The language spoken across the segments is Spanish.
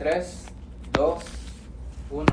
3, 2, 1.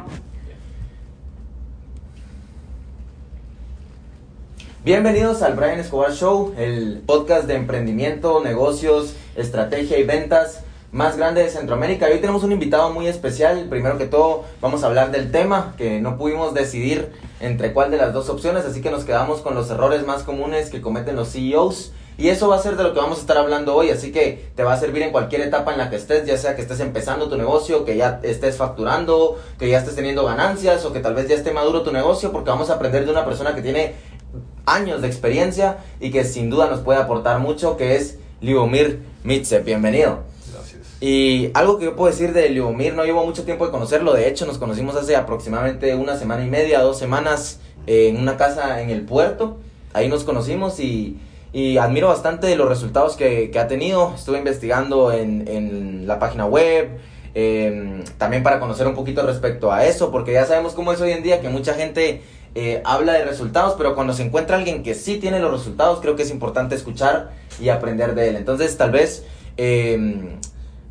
Bienvenidos al Brian Escobar Show, el podcast de emprendimiento, negocios, estrategia y ventas más grande de Centroamérica. Hoy tenemos un invitado muy especial. Primero que todo, vamos a hablar del tema que no pudimos decidir entre cuál de las dos opciones, así que nos quedamos con los errores más comunes que cometen los CEOs. Y eso va a ser de lo que vamos a estar hablando hoy, así que te va a servir en cualquier etapa en la que estés, ya sea que estés empezando tu negocio, que ya estés facturando, que ya estés teniendo ganancias o que tal vez ya esté maduro tu negocio, porque vamos a aprender de una persona que tiene años de experiencia y que sin duda nos puede aportar mucho, que es Liubomir Mitze. Bienvenido. Gracias. Y algo que yo puedo decir de Liubomir, no llevo mucho tiempo de conocerlo, de hecho nos conocimos hace aproximadamente una semana y media, dos semanas en una casa en el puerto, ahí nos conocimos y, y admiro bastante los resultados que, que ha tenido, estuve investigando en, en la página web, eh, también para conocer un poquito respecto a eso, porque ya sabemos cómo es hoy en día, que mucha gente eh, habla de resultados, pero cuando se encuentra alguien que sí tiene los resultados, creo que es importante escuchar y aprender de él. Entonces, tal vez eh,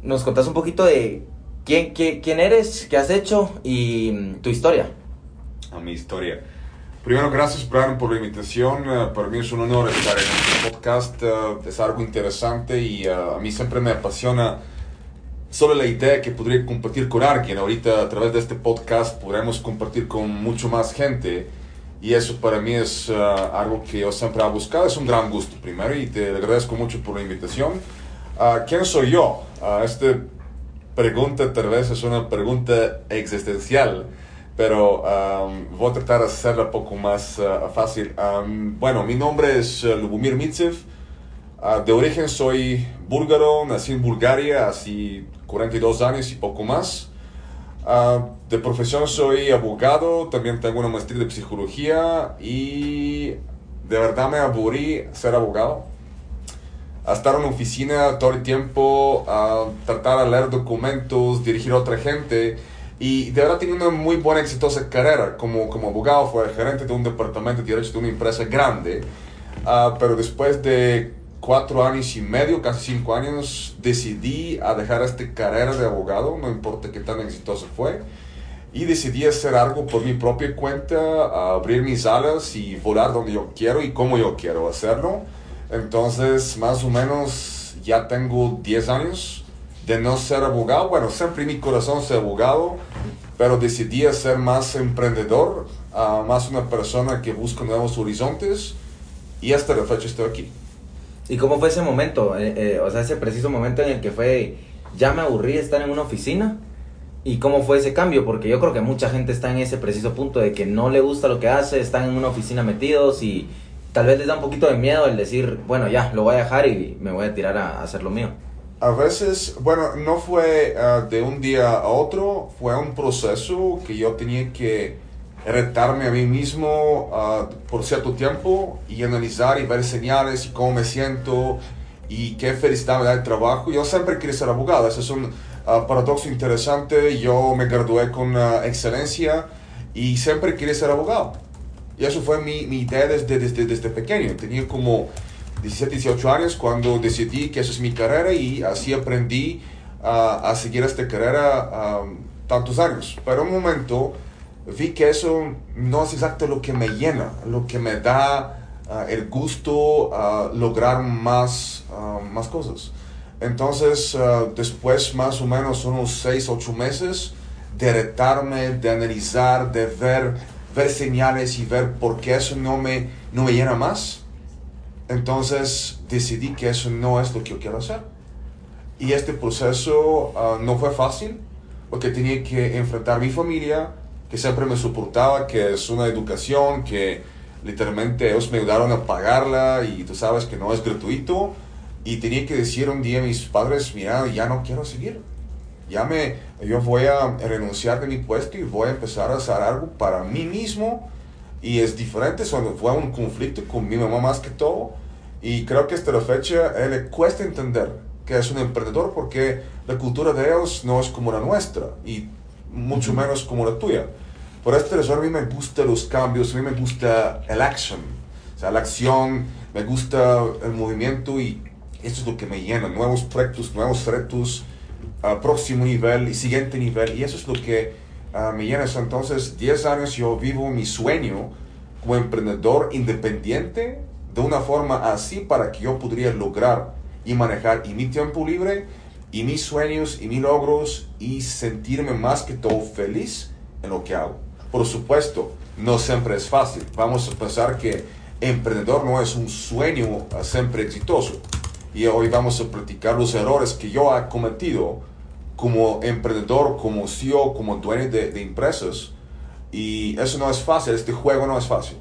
nos contás un poquito de quién, quién, eres, qué has hecho y tu historia. A mi historia. Primero, gracias, Brian, por la invitación. Eh, para mí es un honor estar en este podcast. eh, es algo interesante y eh, a mí siempre me apasiona solo la idea que podría compartir con alguien. Ahorita, a través de este podcast, podremos compartir con mucho más gente. Y eso para mí es algo que yo siempre he buscado. Es un gran gusto, primero, y te agradezco mucho por la invitación. Ah, ¿Quién soy yo? Ah, esta pregunta tal vez es una pregunta existencial, pero um, voy a tratar de hacerla un poco más uh, fácil. Um, bueno, mi nombre es uh, Lubomir Mitsev. Uh, de origen soy búlgaro, nací en Bulgaria hace 42 años y poco más. Uh, de profesión soy abogado, también tengo una maestría de psicología y de verdad me aburrí ser abogado a estar en una oficina todo el tiempo, a tratar de leer documentos, dirigir a otra gente. Y de verdad tenía una muy buena, exitosa carrera como, como abogado. Fue gerente de un departamento de derecho de una empresa grande. Ah, pero después de cuatro años y medio, casi cinco años, decidí a dejar esta carrera de abogado, no importa qué tan exitosa fue. Y decidí hacer algo por mi propia cuenta, abrir mis alas y volar donde yo quiero y como yo quiero hacerlo. Entonces, más o menos, ya tengo 10 años de no ser abogado. Bueno, siempre mi corazón soy abogado, pero decidí ser más emprendedor, ah, más una persona que busca nuevos horizontes y hasta la fecha estoy aquí. ¿Y cómo fue ese momento? Eh, eh, o sea, ese preciso momento en el que fue, ya me aburrí de estar en una oficina. ¿Y cómo fue ese cambio? Porque yo creo que mucha gente está en ese preciso punto de que no le gusta lo que hace, están en una oficina metidos y tal vez les da un poquito de miedo el decir, bueno, ya, lo voy a dejar y me voy a tirar a hacer lo mío. A veces, bueno, no fue ah, de un día a otro, fue un proceso que yo tenía que retarme a mí mismo ah, por cierto tiempo y analizar y ver señales y cómo me siento y qué felicidad me da el trabajo. Yo siempre quería ser abogado, ese es un ah, paradoxo interesante. Yo me gradué con excelencia y siempre quería ser abogado. Y eso fue mi, mi idea desde, desde, desde pequeño. Tenía como 17, 18 años cuando decidí que esa es mi carrera y así aprendí a, a seguir esta carrera um, tantos años. Pero un momento vi que eso no es exacto lo que me llena, lo que me da uh, el gusto a lograr más, uh, más cosas. Entonces, uh, después más o menos unos 6, 8 meses de retarme, de analizar, de ver, ver señales y ver por qué eso no me, no me llena más, entonces decidí que eso no es lo que yo quiero hacer. Y este proceso uh, no fue fácil porque tenía que enfrentar a mi familia, que siempre me soportaba, que es una educación que literalmente ellos me ayudaron a pagarla y tú sabes que no es gratuito. Y tenía que decir un día a mis padres, mira, ya no quiero seguir. Ya me, yo voy a renunciar de mi puesto y voy a empezar a hacer algo para mí mismo. Y es diferente, son- fue un conflicto con mi mamá más que todo. Y creo que hasta la fecha a él le cuesta entender que es un emprendedor porque la cultura de ellos no es como la nuestra y mucho menos como la tuya. Por esta razón a mí me gustan los cambios, a mí me gusta el action, o sea, la acción, me gusta el movimiento y eso es lo que me llena, nuevos proyectos, nuevos retos. al próximo nivel y siguiente nivel. Y eso es lo que ah, me llena. Entonces, 10 años yo vivo mi sueño como emprendedor independiente de una forma así para que yo podría lograr y manejar y mi tiempo libre y mis sueños y mis logros y sentirme más que todo feliz en lo que hago. Por supuesto, no siempre es fácil. Vamos a pensar que emprendedor no es un sueño siempre exitoso. Y hoy vamos a platicar los errores que yo he cometido como emprendedor, como CEO, como dueño de, de empresas. Y eso no es fácil, este juego no es fácil.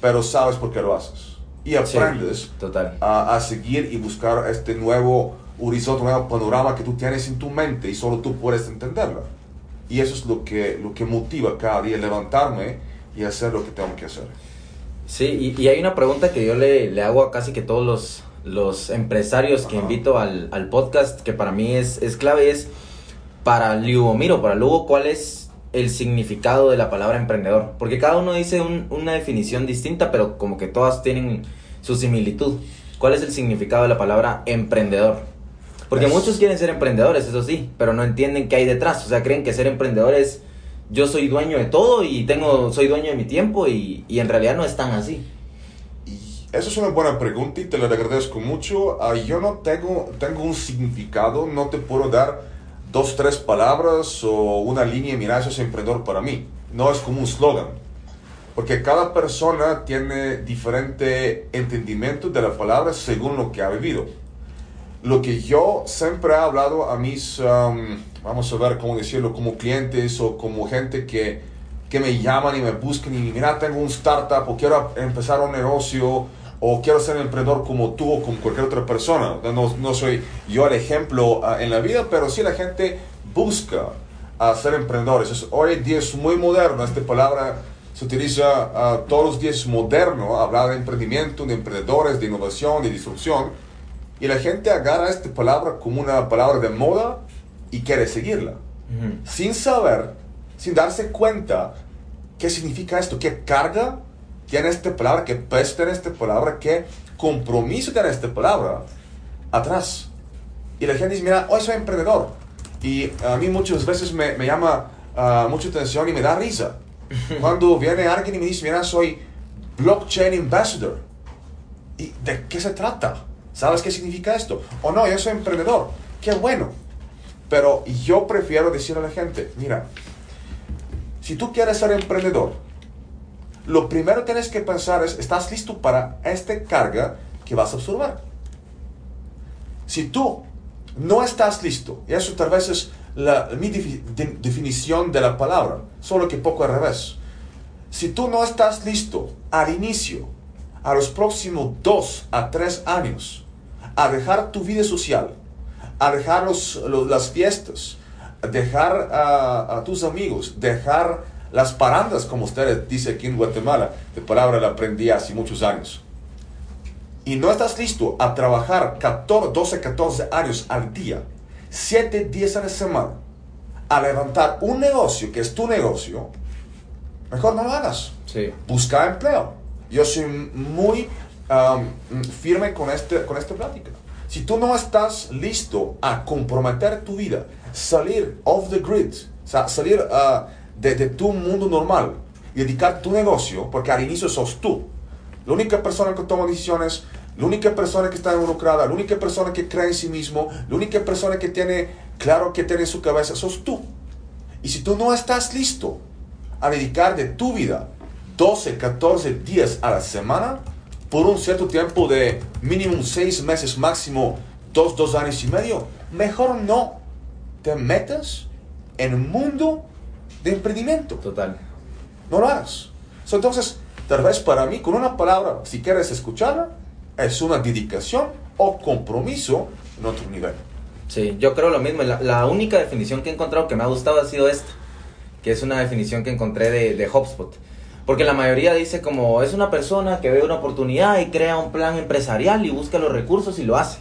Pero sabes por qué lo haces. Y aprendes total. A, a seguir y buscar este nuevo horizonte, nuevo panorama que tú tienes en tu mente y solo tú puedes entenderlo. Y eso es lo que, lo que motiva cada día, levantarme y hacer lo que tengo que hacer. Sí, y, y hay una pregunta que yo le, le, hago a casi que todos los, los empresarios que invito al, al, podcast, que para mí es, es clave, es para Liubomiro, para Lugo, ¿cuál es el significado de la palabra emprendedor? Porque cada uno dice un, una definición distinta, pero como que todas tienen su similitud. ¿Cuál es el significado de la palabra emprendedor? Porque muchos quieren ser emprendedores, eso sí, pero no entienden qué hay detrás. O sea, creen que ser emprendedor es yo soy dueño de todo y tengo, soy dueño de mi tiempo y, y en realidad no es tan así. Esa es una buena pregunta y te la agradezco mucho. Uh, yo no tengo, tengo un significado, no te puedo dar dos, tres palabras o una línea mira, eso es emprendedor para mí. No es como un slogan. Porque cada persona tiene diferente entendimiento de la palabra según lo que ha vivido. Lo que yo siempre he hablado a mis, um, vamos a ver cómo decirlo, como clientes o como gente que, que me llaman y me buscan y mira, tengo un startup o quiero empezar un negocio o quiero ser emprendedor como tú o como cualquier otra persona. No, no soy yo el ejemplo uh, en la vida, pero sí la gente busca a ser emprendedores. Es, hoy día es muy moderno, esta palabra se utiliza uh, todos los días moderno, hablar de emprendimiento, de emprendedores, de innovación, de disrupción. Y la gente agarra esta palabra como una palabra de moda y quiere seguirla. Uh -huh. Sin saber, sin darse cuenta qué significa esto, qué carga tiene esta palabra, qué peso tiene esta palabra, qué compromiso tiene esta palabra atrás. Y la gente dice, mira, hoy soy emprendedor. Y a mí muchas veces me, me llama uh, mucha atención y me da risa. Cuando viene alguien y me dice, mira, soy blockchain ambassador. ¿Y de qué se trata? ¿Sabes qué significa esto? O no, yo soy emprendedor. Qué bueno. Pero yo prefiero decirle a la gente, mira, si tú quieres ser emprendedor, lo primero que tienes que pensar es, ¿estás listo para esta carga que vas a absorber? Si tú no estás listo, y eso tal vez es la, mi de, de, definición de la palabra, solo que poco al revés. Si tú no estás listo al inicio, a los próximos dos a tres años, a dejar tu vida social, a dejar los, las fiestas, a dejar a, a, tus amigos, dejar las parandas, como ustedes dice aquí en Guatemala, de palabra la aprendí hace muchos años. Y no estás listo a trabajar 14, 12, 14 años al día, 7 días a la semana, a levantar un negocio que es tu negocio, mejor no lo hagas. Sí. Busca empleo. Yo soy muy um, firme con, este, con esta plática. Si tú no estás listo a comprometer tu vida, salir off the grid, o sea, salir uh, de, de, tu mundo normal y dedicar tu negocio, porque al inicio sos tú. La única persona que toma decisiones, la única persona que está involucrada, la única persona que cree en sí mismo, la única persona que tiene claro que tiene en su cabeza, sos tú. Y si tú no estás listo a dedicar de tu vida 12, 14 días a la semana, por un cierto tiempo de mínimo 6 meses, máximo 2, 2 años y medio, mejor no te metas en el mundo de emprendimiento. Total. No lo hagas. So, entonces, tal vez para mí, con una palabra, si quieres escucharla, es una dedicación o compromiso en otro nivel. Sí, yo creo lo mismo. La, la, única definición que he encontrado que me ha gustado ha sido esta, que es una definición que encontré de, de HubSpot. Porque la mayoría dice como es una persona que ve una oportunidad y crea un plan empresarial y busca los recursos y lo hace.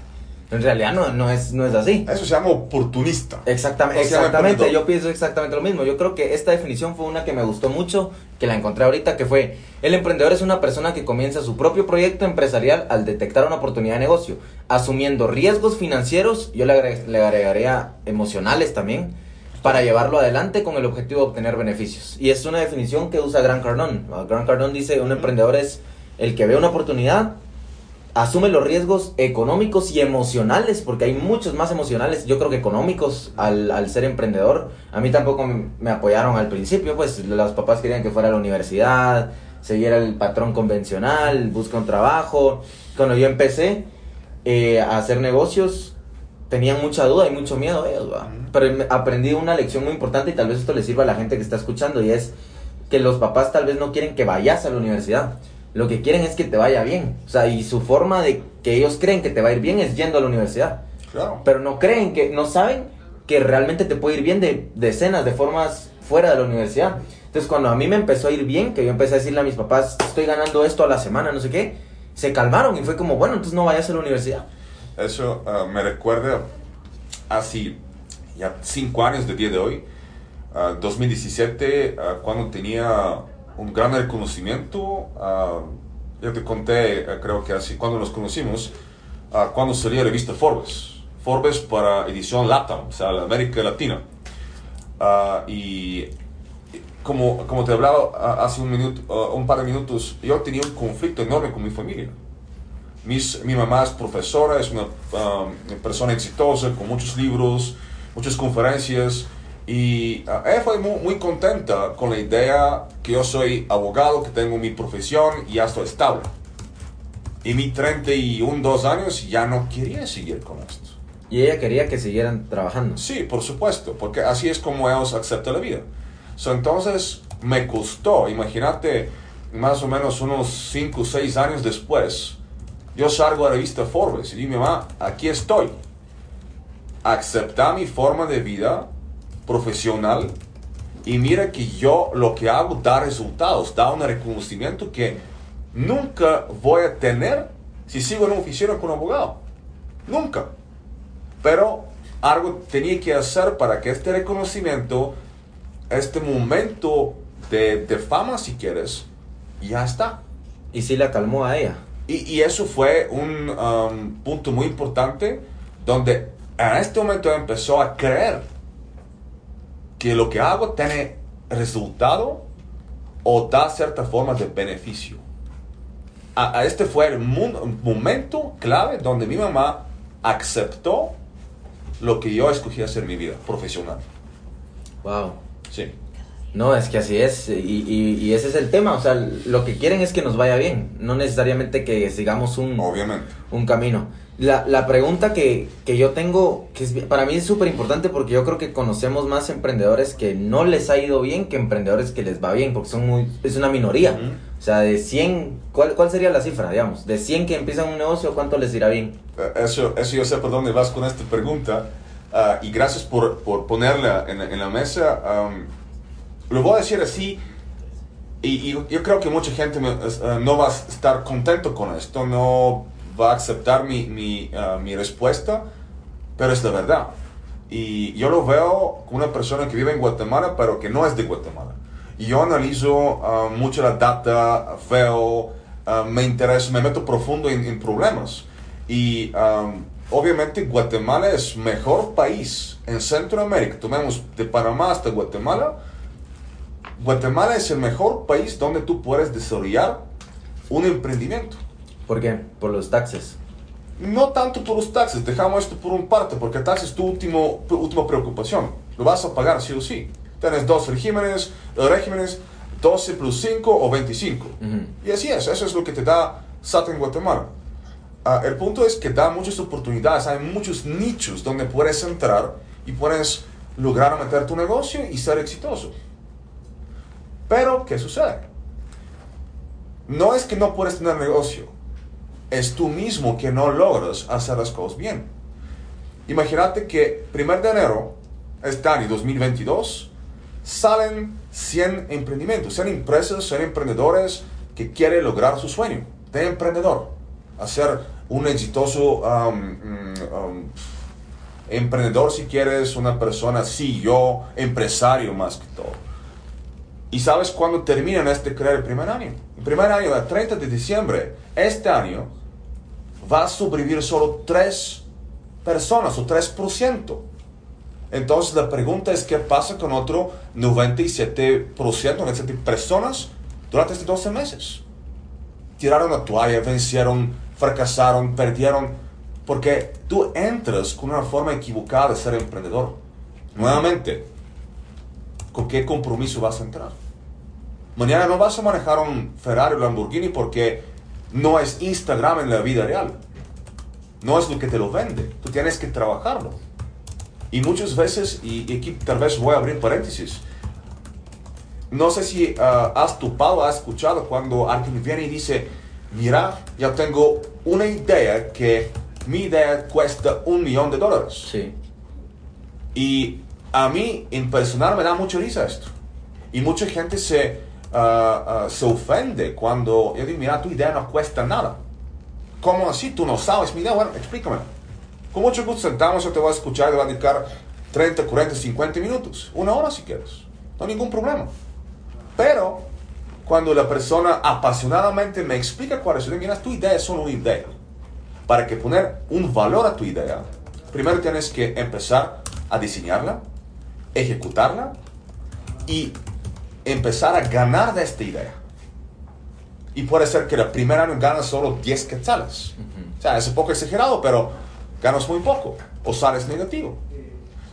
En realidad no, no, es, no es así. Eso se llama oportunista. Exactamente, exactamente, yo pienso exactamente lo mismo. Yo creo que esta definición fue una que me gustó mucho, que la encontré ahorita, que fue, el emprendedor es una persona que comienza su propio proyecto empresarial al detectar una oportunidad de negocio, asumiendo riesgos financieros, yo le, le agregaría emocionales también, para llevarlo adelante con el objetivo de obtener beneficios. Y es una definición que usa Grant Cardone. Grant Cardone dice, un emprendedor es el que ve una oportunidad, asume los riesgos económicos y emocionales, porque hay muchos más emocionales, yo creo que económicos al, al ser emprendedor. A mí tampoco me, apoyaron al principio, pues los papás querían que fuera a la universidad, siguiera el patrón convencional, busca un trabajo. Cuando yo empecé eh, a hacer negocios, tenían mucha duda y mucho miedo ellos, pero me- aprendí una lección muy importante y tal vez esto le sirva a la gente que está escuchando y es que los papás tal vez no quieren que vayas a la universidad. Lo que quieren es que te vaya bien. O sea, y su forma de que ellos creen que te va a ir bien es yendo a la universidad. Claro. Pero no creen que, no saben que realmente te puede ir bien de decenas de formas fuera de la universidad. Entonces, cuando a mí me empezó a ir bien, que yo empecé a decirle a mis papás, estoy ganando esto a la semana, no sé qué, se calmaron y fue como, bueno, entonces no vayas a la universidad. Eso ah, me recuerda hace ya cinco años del día de hoy, ah, 2017, ah, cuando tenía un gran reconocimiento. ah, yo te conté, ah, creo que así, cuando nos conocimos, ah, cuando salía la revista Forbes. Forbes para edición LATAM, o sea, la América Latina. Y como, como te hablaba hace un, minuto, un par de minutos, yo tenía un conflicto enorme con mi familia. Mis- mi mamá es profesora, es una persona exitosa, con muchos libros, muchas conferencias. Y uh, ella fue muy, muy contenta con la idea que yo soy abogado, que tengo mi profesión y ya estoy estable. Y mi 31, 2 años ya no quería seguir con esto. Y ella quería que siguieran trabajando. Sí, por supuesto, porque así es como ellos aceptan la vida. So, entonces me costó, imagínate, más o menos unos 5 o 6 años después, yo salgo a la revista Forbes y digo, mamá, aquí estoy. Acepta mi forma de vida profesional y mira que yo lo que hago da resultados, da un reconocimiento que nunca voy a tener si sigo en una oficina con un abogado. Nunca. Pero algo tenía que hacer para que este reconocimiento, este momento de, de fama, si quieres, ya está. Y sí la calmó a ella. Y, y eso fue un um, punto muy importante donde en este momento empezó a creer que lo que hago tiene resultado o da cierta forma de beneficio. A, a este fue el mun- momento clave donde mi mamá aceptó lo que yo escogí hacer en mi vida profesional. Wow. Sí. No, es que así es, y, y- y ese es el tema, o sea, lo que quieren es que nos vaya bien, no necesariamente que sigamos un, Obviamente. un camino. La, la pregunta que, que yo tengo, que es, para mí es súper importante porque yo creo que conocemos más emprendedores que no les ha ido bien que emprendedores que les va bien, porque son muy, es una minoría. Ujú. O sea, de 100, ¿cuál, ¿cuál sería la cifra, digamos? De 100 que empiezan un negocio, ¿cuánto les irá bien? Eh, Eso, eso yo sé por dónde vas con esta pregunta ah, y gracias por, por ponerla en, en la mesa. Am, lo voy a decir así y, y yo creo que mucha gente me- ah, no va a estar contento con esto, no va a aceptar mi, ah, mi respuesta, pero es la verdad. Y yo lo veo como una persona que vive en Guatemala, pero que no es de Guatemala. Y yo analizo ah, mucho la data, veo, ah, me interesa, me meto profundo en, problemas. Y am, obviamente Guatemala es mejor país en Centroamérica. Tomemos de Panamá hasta Guatemala. Guatemala es el mejor país donde tú puedes desarrollar un emprendimiento. ¿Por qué? Por los taxes. No tanto por los taxes, dejamos esto por un parte, porque taxes es tu último, última preocupación. Lo vas a pagar sí o sí. Tienes dos regímenes, regímenes 12 plus 5 o 25. Ujú. Y así es, eso es lo que te da SAT en Guatemala. Ah, el punto es que da muchas oportunidades, hay muchos nichos donde puedes entrar y puedes lograr meter tu negocio y ser exitoso. Pero, ¿qué sucede? No es que no puedes tener negocio, es tú mismo que no logras hacer las cosas bien. Imagínate que 1 de enero, este año 2022, salen 100 emprendimientos, 100 empresas, 100 emprendedores que quieren lograr su sueño de emprendedor. Hacer un exitoso mm, emprendedor si quieres, una persona CEO, empresario más que todo. ¿Y sabes cuándo terminan este crear el primer año? El primer año, el 30 de diciembre, este año, va a sobrevivir solo tres personas o 3%. Entonces la pregunta es qué pasa con otro 97%, 97 personas durante estos 12 meses. Tiraron la toalla, vencieron, fracasaron, perdieron, porque tú entras con una forma equivocada de ser emprendedor. Nuevamente, ¿con qué compromiso vas a entrar? Mañana no vas a manejar un Ferrari o Lamborghini porque no es Instagram en la vida real. No es lo que te lo vende. Tú tienes que trabajarlo. Y muchas veces, y aquí tal vez voy a abrir paréntesis, no sé si ah, has topado, has escuchado cuando alguien viene y dice, mira, ya tengo una idea que mi idea cuesta un millón de dólares. Sí. Y a mí, en personal, me da mucha risa esto. Y mucha gente se, ah, ah, se ofende cuando yo digo, mira, tu idea no cuesta nada. ¿Cómo así? Tú no sabes mi idea. Bueno, explícame. Con mucho gusto sentamos, yo te voy a escuchar te voy a dedicar 30, 40, 50 minutos. Una hora si quieres. No hay ningún problema. Pero cuando la persona apasionadamente me explica cuál es su idea, mira, tu idea es solo una idea. Para que poner un valor a tu idea, primero tienes que empezar a diseñarla, ejecutarla y empezar a ganar de esta idea. Y puede ser que el primer año ganas solo 10 quetzales. O sea, es un poco exagerado, pero ganas muy poco. O sales negativo.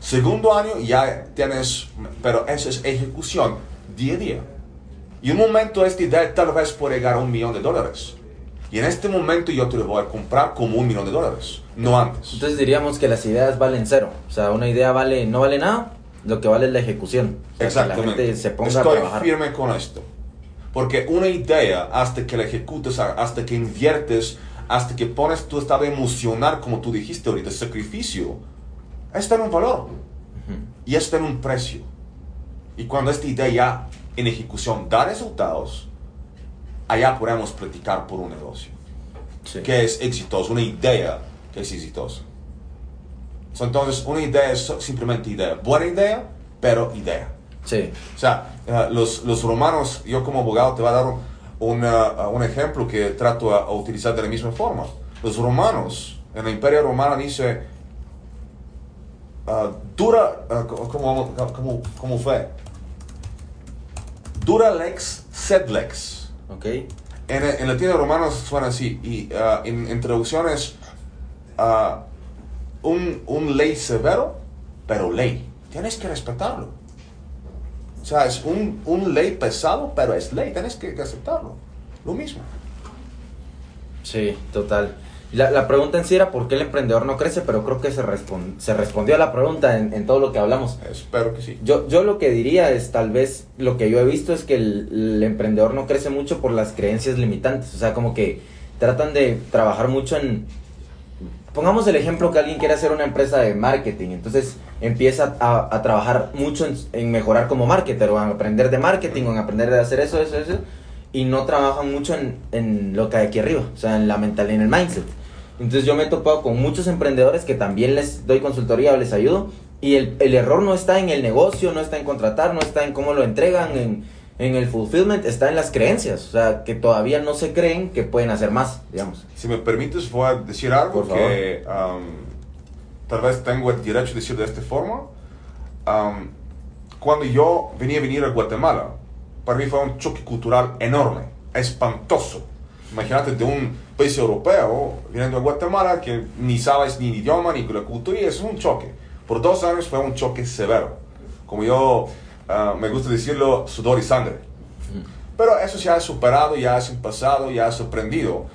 Segundo año ya tienes, pero eso es ejecución día a día. Y un momento esta idea tal vez puede llegar a un millón de dólares. Y en este momento yo te lo voy a comprar como un millón de dólares, no antes. Entonces diríamos que las ideas valen cero. O sea, una idea vale, no vale nada, lo que vale es la ejecución. O sea, que Exactamente. la gente se ponga Estoy a trabajar. firme con esto. Porque una idea, hasta que la ejecutas, hasta que inviertes, hasta que pones tu estado emocional, como tú dijiste ahorita, sacrificio, está en un valor y está en un precio. Y cuando esta idea ya en ejecución da resultados, allá podemos platicar por un negocio Sí. que es exitoso, una idea que es exitosa. So, Entonces, una idea es simplemente idea. Buena idea, pero idea. Sí. O sea, eh, los, los romanos, yo como abogado te voy a dar un, una- un ejemplo que trato a, a utilizar de la misma forma. Los romanos, en el imperio romano dice, ah, dura, co- ¿cómo, cómo, cómo fue? Dura lex, sed lex. Ok. En, en latino romano suena así, y en, en traducciones, un, un ley severo, pero ley. Tienes que respetarlo. O sea, es un, un ley pesado, pero es ley, tienes que, que aceptarlo. Lo mismo. Sí, total. La, la pregunta en sí era por qué el emprendedor no crece, pero creo que se, se respondió a la pregunta en, en todo lo que hablamos. Espero que sí. Yo, yo lo que diría es tal vez lo que yo he visto es que el, el emprendedor no crece mucho por las creencias limitantes. O sea, como que tratan de trabajar mucho en... Pongamos el ejemplo que alguien quiere hacer una empresa de marketing. Entonces empieza a, trabajar mucho en, mejorar como marketer o en aprender de marketing o en aprender de hacer eso, eso, eso. Y no trabajan mucho en, en lo que hay aquí arriba. O sea, en la mental, en el mindset. Entonces yo me he topado con muchos emprendedores que también les doy consultoría o les ayudo y el, el error no está en el negocio, no está en contratar, no está en cómo lo entregan, en, en el fulfillment, está en las creencias. O sea, que todavía no se creen que pueden hacer más, digamos. Si me permites, voy a decir algo Por que um, tal vez tengo el derecho de decir de esta forma. Um, cuando yo venía a venir a Guatemala, para mí fue un choque cultural enorme, espantoso. Imagínate de un país europeo viniendo a Guatemala que ni sabes ni el idioma ni la cultura y es un choque. Por dos años fue un choque severo. Como yo ah, me gusta decirlo, sudor y sangre. Pero eso ya es superado, ya es pasado, ya es aprendido.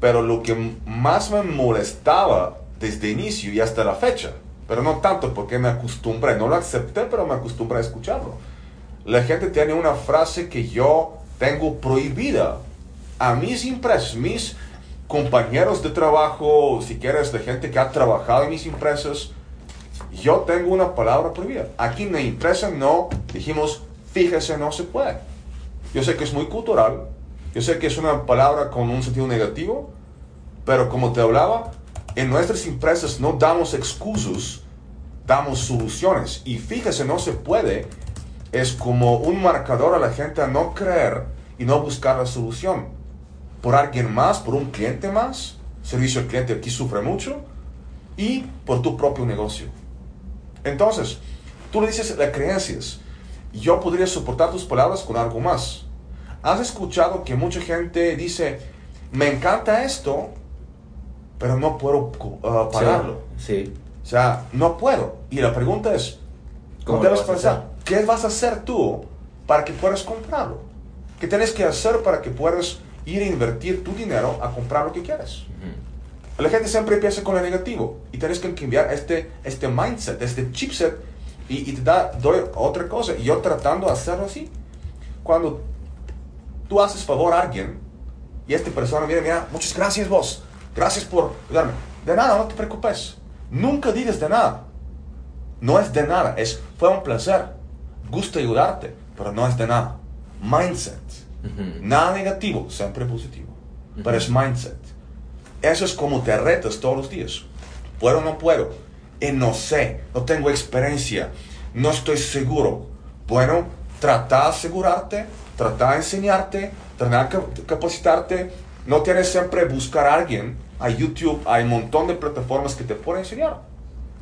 Pero lo que más me molestaba desde inicio y hasta la fecha, pero no tanto porque me acostumbré, no lo acepté, pero me acostumbré a escucharlo. La gente tiene una frase que yo tengo prohibida a mis empresas, mis compañeros de trabajo, si quieres, de gente que ha trabajado en mis empresas, yo tengo una palabra prohibida. Aquí en la empresa no dijimos, fíjese, no se puede. Yo sé que es muy cultural, yo sé que es una palabra con un sentido negativo, Pero como te hablaba, en nuestras empresas no damos excusas, damos soluciones. Y fíjese, no se puede. Es como un marcador a la gente a no creer y no buscar la solución. Por alguien más, por un cliente más, servicio al cliente aquí sufre mucho, y por tu propio negocio. Entonces, tú le dices las creencias. Yo podría soportar tus palabras con algo más. ¿Has escuchado que mucha gente dice, me encanta esto, pero no puedo uh, pagarlo? Sí, O sea, no puedo. Y la pregunta es, ¿cómo ¿Cómo lo debes pensar? ¿Qué vas a hacer tú para que puedas comprarlo? ¿Qué tienes que hacer para que puedas ir a invertir tu dinero a comprar lo que quieres? La gente siempre empieza con lo negativo y tienes que cambiar este, este mindset, este chipset y, y te da doy otra cosa. Y yo tratando de hacerlo así. Cuando tú haces favor a alguien y esta persona viene, mira, muchas gracias vos, gracias por ayudarme. De nada, no te preocupes. Nunca digas de nada. No es de nada, es fue un placer. Gusta ayudarte, pero no es de nada. Mindset. Ujú. Nada negativo, siempre positivo. Pero Ujú. es mindset. Eso es como te retas todos los días. ¿Puedo o no puedo? Y no sé, no tengo experiencia, no estoy seguro. Bueno, trata de asegurarte, trata de enseñarte, trata de capacitarte. No tienes siempre buscar a alguien. Hay YouTube, hay un montón de plataformas que te pueden enseñar.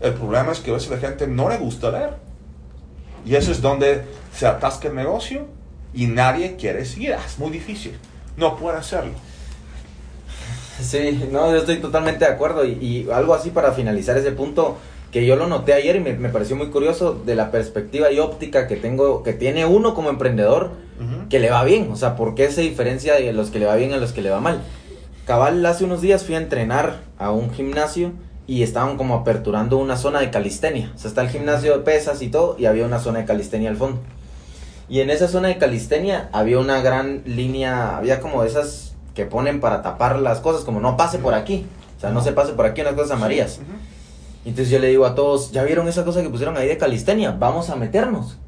El problema es que a veces la gente no le gusta leer. Y eso es donde se atasca el negocio y nadie quiere seguir. Ah, Es muy difícil. No puede hacerlo. Sí, no, yo estoy totalmente de acuerdo. Y, y algo así para finalizar ese punto, que yo lo noté ayer y me, me pareció muy curioso de la perspectiva y óptica que tengo, que tiene uno como emprendedor, que le va bien. O sea, ¿por qué se diferencia de los que le va bien a los que le va mal? Cabal, hace unos días fui a entrenar a un gimnasio y estaban como aperturando una zona de calistenia. O sea, está el gimnasio de pesas y todo, y había una zona de calistenia al fondo. Y en esa zona de calistenia había una gran línea, había como esas que ponen para tapar las cosas, como no pase por aquí. O sea, no se pase por aquí, unas cosas amarillas. Ujú. Entonces yo le digo a todos, ¿ya vieron esa cosa que pusieron ahí de calistenia? Vamos a meternos.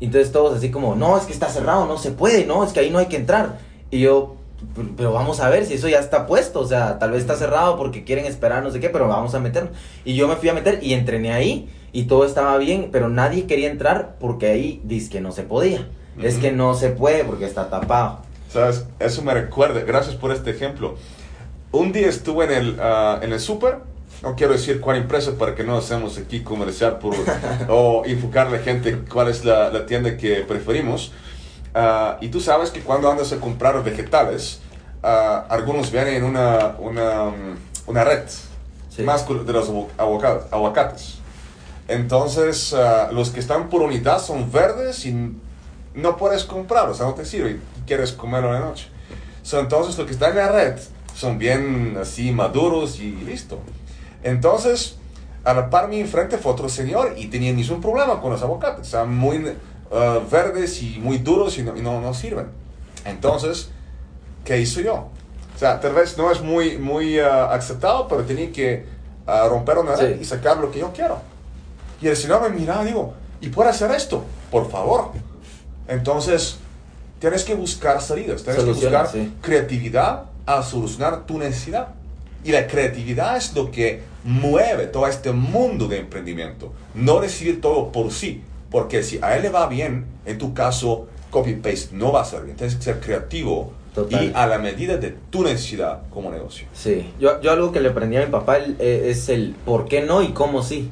Entonces todos así como, no, es que está cerrado, no se puede, no, es que ahí no hay que entrar. Y yo, "Pero- vamos a ver si eso ya está puesto, o sea, tal vez está cerrado porque quieren esperar no sé qué, pero vamos a meternos. Y yo me fui a meter y entrené ahí y todo estaba bien, pero nadie quería entrar porque ahí dice que no se podía. Es Ujú. que no se puede porque está tapado. ¿Sabes? Eso me recuerda, gracias por este ejemplo. Un día estuve en el, ah, en el súper, no quiero decir cuál empresa para que no hacemos aquí comercial por, o enfocar a la gente cuál es la, la tienda que preferimos. Ah, y tú sabes que cuando andas a comprar vegetales, ah, algunos vienen en una, una, mm, una red, Sí. más de los agu- aguacates. Entonces, los que están por unidad son verdes y no puedes comprarlos, o sea, no te sirve quieres comerlo en la noche. So, entonces, los que están en la red son bien así maduros y listo. Entonces, a la par mi enfrente fue otro señor y tenía ningún problema con los aguacates. Estaban muy ah, verdes y muy duros y no, y no, no sirven. Entonces, ¿qué hizo yo? O sea, tal vez no es muy, muy ah, aceptado, pero tenía que ah, romper una red Sí. y sacar lo que yo quiero. Y el señor me miraba y digo, ¿y puede hacer esto? Por favor. Entonces, tienes que buscar salidas, tienes que buscar sí. creatividad a solucionar tu necesidad. Y la creatividad es lo que mueve todo este mundo de emprendimiento. No recibir todo por sí. Porque si a él le va bien, en tu caso, copy-paste no va a ser bien. Tienes que ser creativo Total. y a la medida de tu necesidad como negocio. Sí, yo, yo algo que le aprendí a mi papá eh, es el por qué no y cómo sí.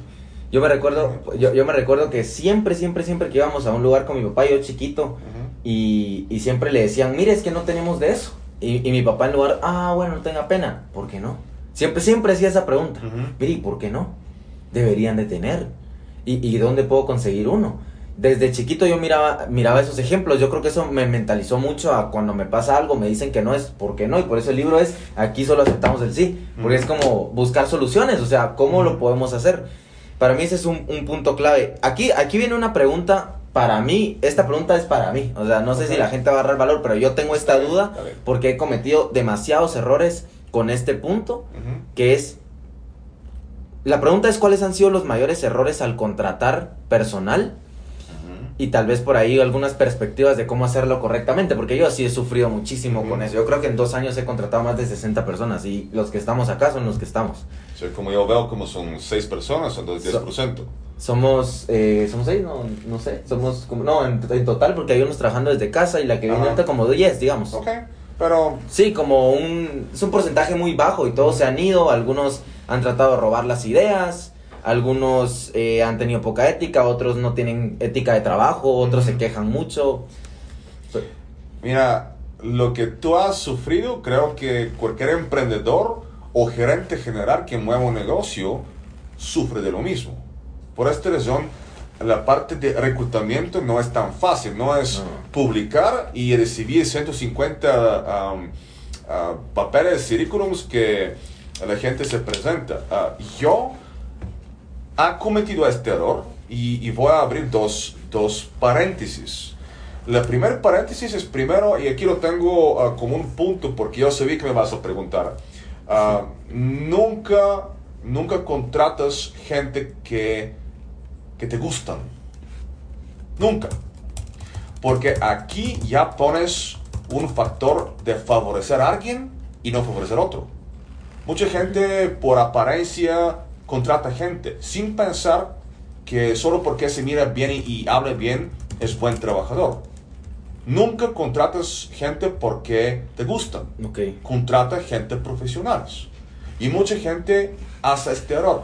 Yo me recuerdo, yo, yo me recuerdo que siempre, siempre, siempre que íbamos a un lugar con mi papá, yo chiquito, y, y siempre le decían, mire, es que no tenemos de eso. Y, y mi papá en lugar, ah, bueno, no tenga pena, ¿por qué no? Siempre, siempre hacía esa pregunta. Ujú. Mire, ¿y por qué no? Deberían de tener. ¿Y, y dónde puedo conseguir uno? Desde chiquito yo miraba, miraba esos ejemplos. Yo creo que eso me mentalizó mucho a cuando me pasa algo, me dicen que no es, ¿por qué no? Y por eso el libro es, aquí solo aceptamos el sí. Porque Ujú. es como buscar soluciones, o sea, ¿cómo lo podemos hacer? Para mí ese es un, un punto clave. Aquí, aquí viene una pregunta para mí, esta pregunta es para mí. O sea, no sé si la gente va a agarrar valor, pero yo tengo esta duda porque he cometido demasiados errores con este punto que es la pregunta es cuáles han sido los mayores errores al contratar personal y tal vez por ahí algunas perspectivas de cómo hacerlo correctamente, porque yo sí he sufrido muchísimo con eso. Yo creo que en dos años he contratado más de 60 personas y los que estamos acá son los que estamos. O sea, como yo veo, como son seis personas, entonces So- 10%. Somos, eh, somos seis, no, no sé, somos como, no, en, en total, porque hay unos trabajando desde casa y la que viene ahorita como 10, digamos. Ok, pero Sí, como un, es un porcentaje muy bajo y todos se han ido, algunos han tratado de robar las ideas, algunos eh, han tenido poca ética, otros no tienen ética de trabajo, otros se quejan mucho. Mira, lo que tú has sufrido, creo que cualquier emprendedor o gerente general que mueva un negocio sufre de lo mismo. Por esta razón, la parte de reclutamiento no es tan fácil, no es No. publicar y recibir 150 um, ah, papeles, currículums que la gente se presenta. Ah, yo ha cometido este error y, y voy a abrir dos, dos paréntesis. La primer paréntesis es primero, y aquí lo tengo ah, como un punto porque yo sabía que me vas a preguntar. Ah, nunca, nunca contratas gente que, que te gustan. Nunca. Porque aquí ya pones un factor de favorecer a alguien y no favorecer a otro. Mucha gente por apariencia contrata gente sin pensar que solo porque se mira bien y, habla bien es buen trabajador. Nunca contratas gente porque te gustan. Ok. Contrata gente profesionales. Y mucha gente hace este error.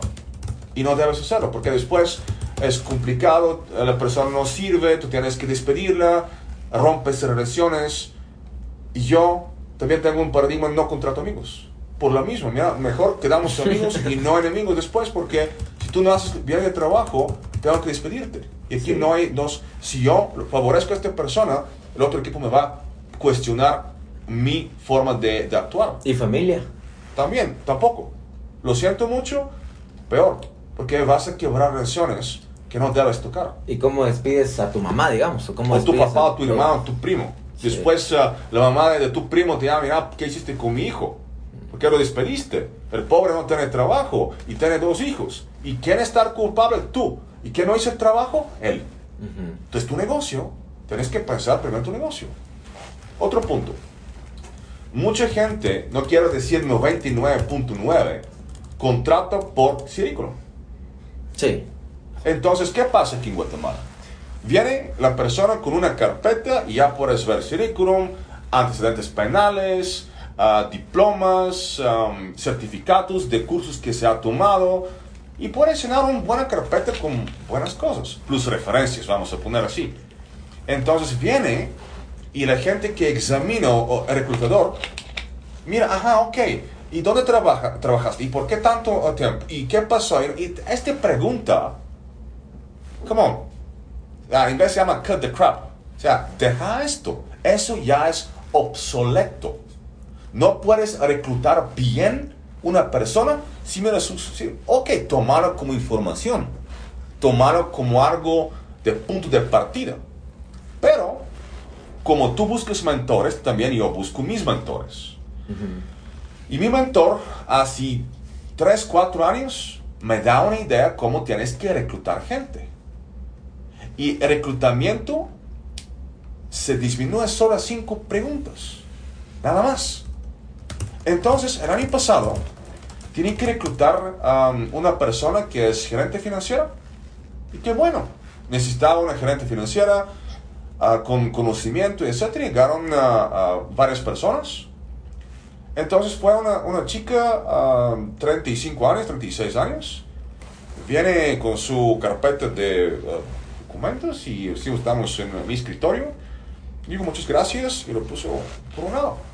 Y no debes hacerlo porque después es complicado, la persona no sirve, tú tienes que despedirla, rompes relaciones. Y yo también tengo un paradigma, no contrato amigos. Por lo mismo, mira, mejor quedamos amigos y no enemigos después, porque si tú no haces bien el trabajo, tengo que despedirte. Y aquí Sí. no hay dos. Si yo favorezco a esta persona, el otro equipo me va a cuestionar mi forma de, de actuar. ¿Y familia? También, tampoco. Lo siento mucho, peor, porque vas a quebrar relaciones que no debes tocar. ¿Y cómo despides a tu mamá, digamos? ¿O, cómo O tu papá, a- tu hermano, tu primo. Sí. Después ah, la mamá de, de tu primo te llama, mira, ¿qué hiciste con mi hijo? ¿Por qué lo despediste? El pobre no tiene trabajo y tiene dos hijos. ¿Y quién está culpable? Tú. ¿Y quién no hizo el trabajo? Él. Entonces tu negocio, tienes que pensar primero en tu negocio. Otro punto. Mucha gente, no quiero decir 99.9, contrata por currículum. Sí. Entonces, ¿qué pasa aquí en Guatemala? Viene la persona con una carpeta y ya puedes ver currículum, antecedentes penales, ah, diplomas, am, certificados de cursos que se ha tomado y puedes llenar una buena carpeta con buenas cosas, plus referencias, vamos a poner así. Entonces viene y la gente que examina o, el reclutador, mira, ajá, ok, ¿y dónde trabaja, trabajaste? ¿Y por qué tanto eh, tiempo? ¿Y qué pasó? Y esta pregunta, come on, en inglés se llama cut the crap. O sea, deja esto, eso ya es obsoleto. No puedes reclutar bien una persona si me si- ok, tomarlo como información, tomarlo como algo de punto de partida. Pero, como tú buscas mentores, también yo busco mis mentores. Y mi mentor, hace 3, 4 años, me da una idea cómo tienes que reclutar gente. Y el reclutamiento se disminuye solo a 5 preguntas. Nada más. Entonces, el año pasado, tiene que reclutar a una persona que es gerente financiera. Y qué bueno, necesitaba una gerente financiera ah, con conocimiento, etc. Llegaron a varias personas. Entonces fue una, una chica, ah, 35 años, 36 años. Viene con su carpeta de ah, documentos y estamos en mi escritorio. Digo muchas gracias y lo puso por un lado.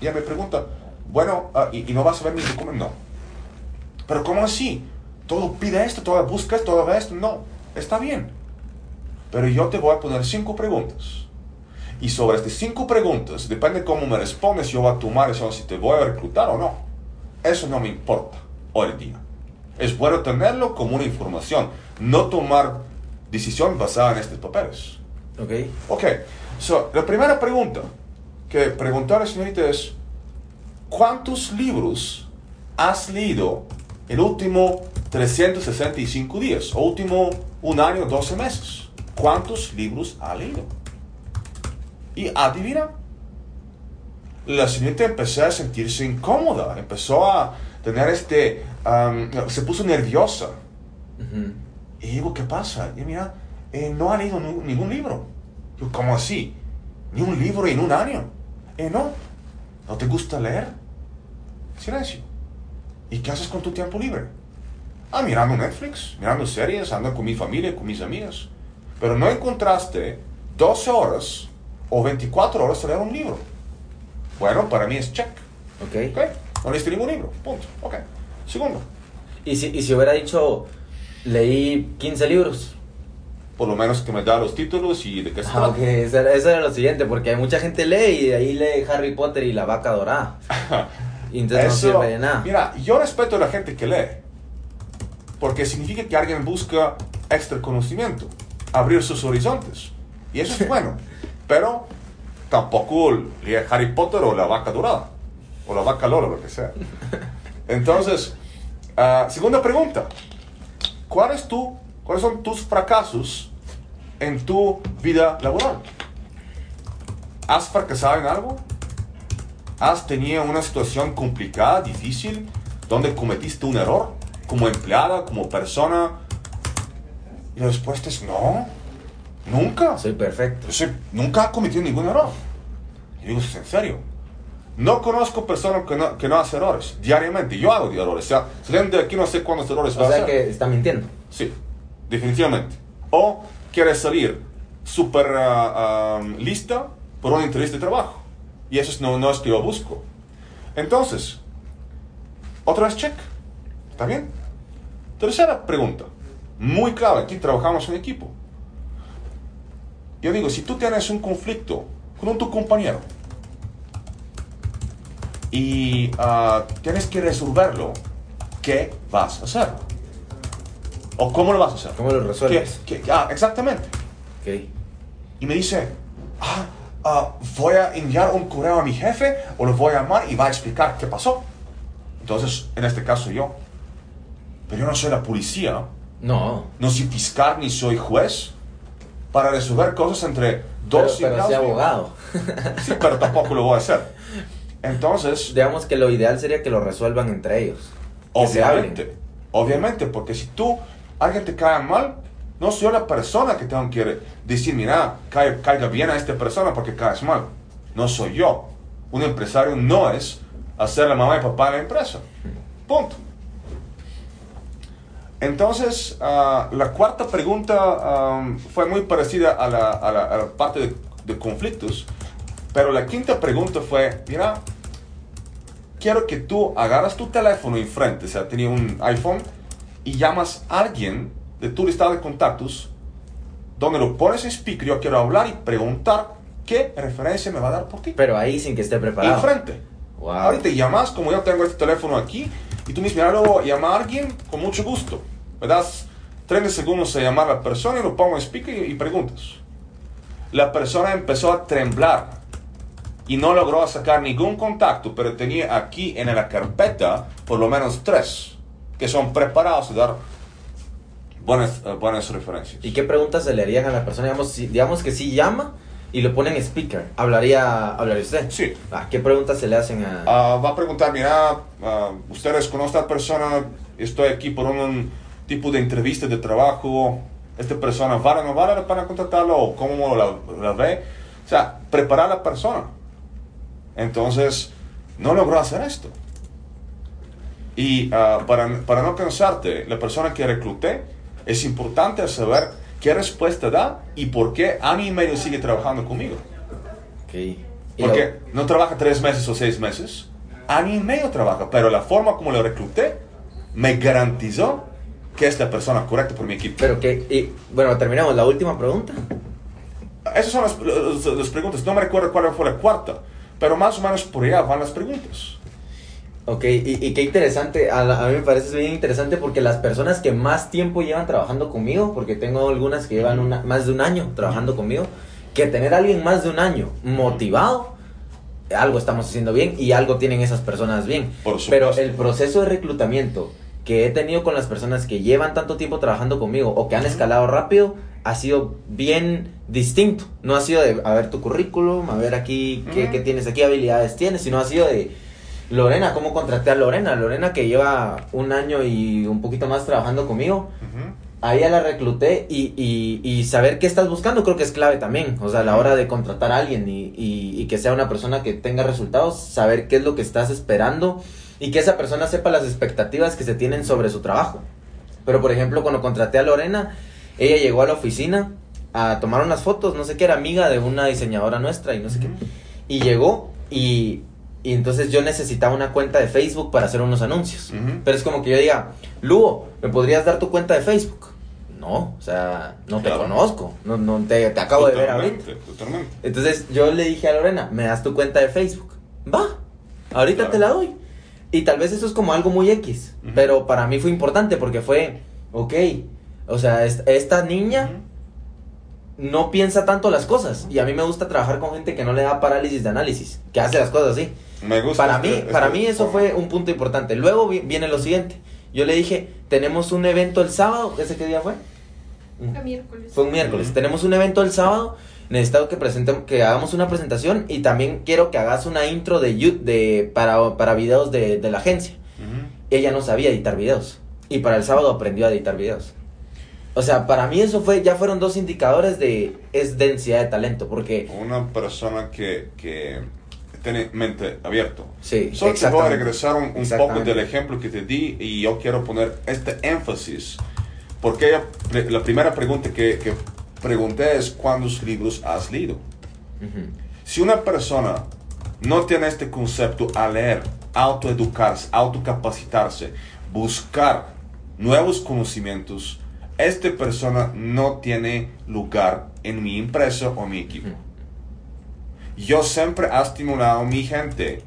Y ella me pregunta, bueno, ah, ¿y, y no vas a ver mis documentos? No. Pero ¿cómo así? Todo pide esto, todo busca esto, todo ve esto. No, está bien. Pero yo te voy a poner cinco preguntas. Y sobre estas cinco preguntas, depende cómo me respondes, yo voy a tomar decisión si te voy a reclutar o no. Eso no me importa hoy en día. Es bueno tenerlo como una información, no tomar decisión basada en estos papeles. Ok. Ok, so, la primera pregunta que preguntar a la señorita es, ¿cuántos libros has leído el último 365 días? Último un año, 12 meses. cuántos libros ha leído. Y adivina, la señorita empezó a sentirse incómoda, empezó a tener este, se puso nerviosa. Y digo, ¿qué pasa? Y mira, eh, no ha leído ningún libro. Digo, ¿cómo así? Ni un libro en un año. Eh, no. ¿No te gusta leer? Silencio. ¿Y qué haces con tu tiempo libre? Ah, mirando Netflix, mirando series, ando con mi familia, con mis amigas. Pero no encontraste 12 horas o 24 horas de leer un libro. Bueno, para mí es check. Ok. ¿Ok? No leíste ningún libro. Punto. Ok. Segundo. Y si, y si hubiera dicho, leí 15 libros. Por lo menos que me da los títulos y de qué se Ah, eso era, eso era lo siguiente, porque hay mucha gente lee y de ahí lee Harry Potter y la vaca dorada. Y entonces no Eso- sirve de nada. Mira, yo respeto a la gente que lee. Porque significa que alguien busca extra conocimiento, abrir sus horizontes. Y eso es bueno. Pero tampoco lee Harry Potter o la vaca dorada. O la vaca lola, lo que sea. Entonces, ah, segunda pregunta. ¿Cuál es tu, ¿Cuáles son tus fracasos en tu vida laboral? ¿Has fracasado en algo? ¿Has tenido una situación complicada, difícil, donde cometiste un error como empleada, como persona? Y la respuesta es no, nunca. Soy perfecto. Soy- nunca he cometido ningún error. Y digo, ¿es en serio? No conozco personas que no, que no hacen errores diariamente. Yo hago errores. O sea, saliendo de aquí no sé cuántos errores va O a sea hacer. que está mintiendo. Sí, definitivamente. O quieres salir súper ah, lista por una entrevista de trabajo. Y eso es- no, no es que yo busco. Entonces, otra vez check. ¿Está bien? Tercera pregunta. Muy clave. Aquí trabajamos en equipo. Yo digo, si tú tienes un conflicto con tu compañero y ah, tienes que resolverlo, ¿qué vas a hacer? ¿O cómo lo vas a hacer? ¿Cómo lo resuelves? ¿Qué- qué- ah, exactamente. Ok. Y me dice, ah, ah, voy a enviar un correo a mi jefe o lo voy a llamar y va a explicar qué pasó. Entonces, en este caso yo. Pero yo no soy la policía, No. no soy fiscal ni soy juez para resolver cosas entre Pero, dos pero sí míos. abogado. Sí, pero tampoco lo voy a hacer. Entonces, Digamos que lo ideal sería que lo resuelvan entre ellos. Obviamente, obviamente, porque si tú, alguien te cae mal, no soy la persona que tengo que decir, mira, cae- caiga bien a esta persona porque caes mal. No soy yo. Un empresario no es hacer la mamá y papá de la empresa. Punto. Entonces, ah, la cuarta pregunta fue muy parecida a la parte de, de conflictos, pero la quinta pregunta fue, mira, quiero que tú agarras tu teléfono enfrente, o sea, tenía un iPhone, y llamas a alguien de tu listado de contactos, donde lo pones en speaker, yo quiero hablar y preguntar qué referencia me va a dar por ti. Pero ahí sin que esté preparado. Enfrente. Wow. Ahorita llamas, como yo tengo este teléfono aquí, y tú mira, luego llama a alguien con mucho gusto. Me das 30 segundos a llamar a la persona y lo pongo en speaker y, y preguntas. La persona empezó a temblar y no logró sacar ningún contacto, pero tenía aquí en la carpeta por lo menos tres que son preparados a dar buenas, eh, buenas referencias. ¿Y qué preguntas se le harían a la persona? Digamos, si, digamos que si llama y lo ponen en speaker, ¿hablaría, hablaría usted? Sí. Ah, ¿Qué preguntas se le hacen a...? Ah, va a preguntar, mira, ah, ustedes con esta persona, estoy aquí por un, tipo de entrevista de trabajo, esta persona vale o no vale para contratarlo o cómo la, la ve. O sea, preparar a la persona. Entonces, no logró hacer esto. Y ah, para, para no cansarte, la persona que recluté, es importante saber qué respuesta da y por qué año y medio sigue trabajando conmigo. Ok. Y Porque no trabaja tres meses o seis meses, año y medio trabaja, pero la forma como lo recluté me garantizó que es la persona correcta por mi equipo. Pero que... Y, bueno, terminamos. La última pregunta. Esas son las, las- las preguntas, no me recuerdo cuál fue la cuarta, pero más o menos por allá van las preguntas. Ok, y, y qué interesante, a, la- a mí me parece bien interesante porque las personas que más tiempo llevan trabajando conmigo, porque tengo algunas que llevan una- más de un año trabajando conmigo, que tener a alguien más de un año motivado, algo estamos haciendo bien y algo tienen esas personas bien. Por supuesto. Pero el proceso de reclutamiento que he tenido con las personas que llevan tanto tiempo trabajando conmigo o que han escalado rápido ha sido bien distinto. No ha sido de, a ver tu currículum, a ver aquí qué, qué tienes, aquí habilidades tienes, sino ha sido de, Lorena, ¿cómo contraté a Lorena? Lorena que lleva un año y un poquito más trabajando conmigo. Ujú. A ella la recluté y, y, y saber qué estás buscando creo que es clave también. O sea, a la hora de contratar a alguien y, y, y que sea una persona que tenga resultados, saber qué es lo que estás esperando y que esa persona sepa las expectativas que se tienen sobre su trabajo. Pero, por ejemplo, cuando contraté a Lorena, ella llegó a la oficina a tomar unas fotos, no sé qué, era amiga de una diseñadora nuestra y no sé qué. Y llegó y, y entonces yo necesitaba una cuenta de Facebook para hacer unos anuncios. Pero es como que yo diga, Lugo, ¿me podrías dar tu cuenta de Facebook? No, o sea, no te conozco, no, no te, te acabo de ver ahorita. Totalmente. Entonces yo le dije a Lorena, ¿me das tu cuenta de Facebook? Va, ahorita Claro. te la doy. Y tal vez eso es como algo muy X, pero para mí fue importante porque fue, ok, o sea, es- esta niña no piensa tanto las cosas y a mí me gusta trabajar con gente que no le da parálisis de análisis, que hace las cosas así. Me gusta. Para mí, este- para mí eso forma. fue un punto importante. Luego vi- viene lo siguiente. Yo le dije, tenemos un evento el sábado, ¿ese qué día fue? Fue miércoles. Fue un miércoles. Tenemos un evento el sábado. Necesito que presentemos, que hagamos una presentación y también quiero que hagas una intro de, de para, para videos de, de la agencia. Ella no sabía editar videos y para el sábado aprendió a editar videos. O sea, para mí eso fue, ya fueron dos indicadores de es densidad de talento, porque Una persona que, que tiene mente abierta. sí, Solo te voy a regresar un, un poco del ejemplo que te di y yo quiero poner este énfasis. Porque la primera pregunta que, que pregunté es ¿cuántos libros has leído? Ujú. Si una persona no tiene este concepto a leer, autoeducarse, autocapacitarse, buscar nuevos conocimientos, esta persona no tiene lugar en mi empresa o mi equipo. Yo siempre he estimulado a mi gente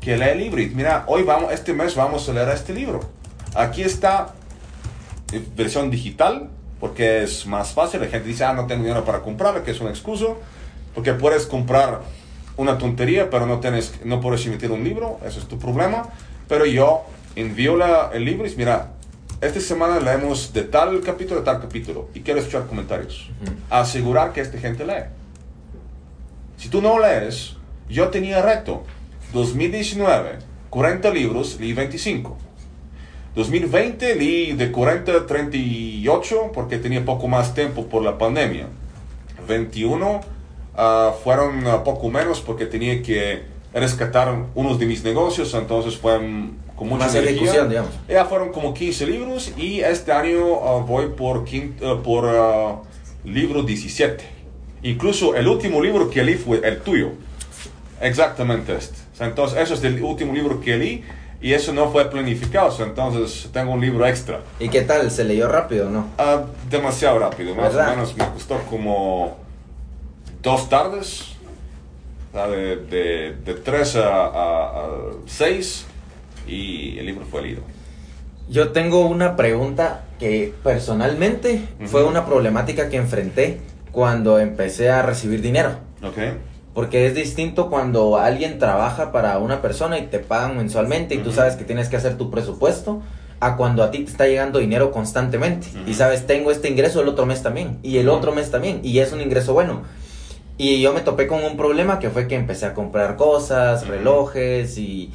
que lee libros. Mira, hoy vamos, este mes vamos a leer este libro. Aquí está en versión digital, porque es más fácil. La gente dice, ah, no tengo dinero para comprarla, que es una excusa. Porque puedes comprar una tontería, pero no, tienes, no puedes emitir un libro, eso es tu problema. Pero yo envío la, el libro y mira, esta semana leemos de tal capítulo a tal capítulo y quiero escuchar comentarios. Asegurar que esta gente lee. Si tú no lees, yo tenía reto. 2019, 40 libros, leí 25. 2020 leí de 40 a 38 porque tenía poco más tiempo por la pandemia. 21 ah, fueron ah, poco menos porque tenía que rescatar unos de mis negocios, entonces fue mm, con mucha Más ejecución, digamos. Ya fueron como 15 libros y este año ah, voy por, quin- ah, por libro 17. Incluso el último libro que leí fue el tuyo. Exactamente este. Entonces, eso es el último libro que leí y eso no fue planificado. Entonces, tengo un libro extra. ¿Y qué tal? ¿Se leyó rápido o no? Ah, demasiado rápido, más ¿Verdad? o menos me costó como dos tardes, de, de, de tres a, a, a seis y el libro fue leído. Yo tengo una pregunta que personalmente fue Ujú. una problemática que enfrenté cuando empecé a recibir dinero. ¿Ok? Porque es distinto cuando alguien trabaja para una persona y te pagan mensualmente y tú Ujú. sabes que tienes que hacer tu presupuesto a cuando a ti te está llegando dinero constantemente Ujú. y sabes, tengo este ingreso el otro mes también y el Ujú. otro mes también y es un ingreso bueno. Y yo me topé con un problema que fue que empecé a comprar cosas, relojes y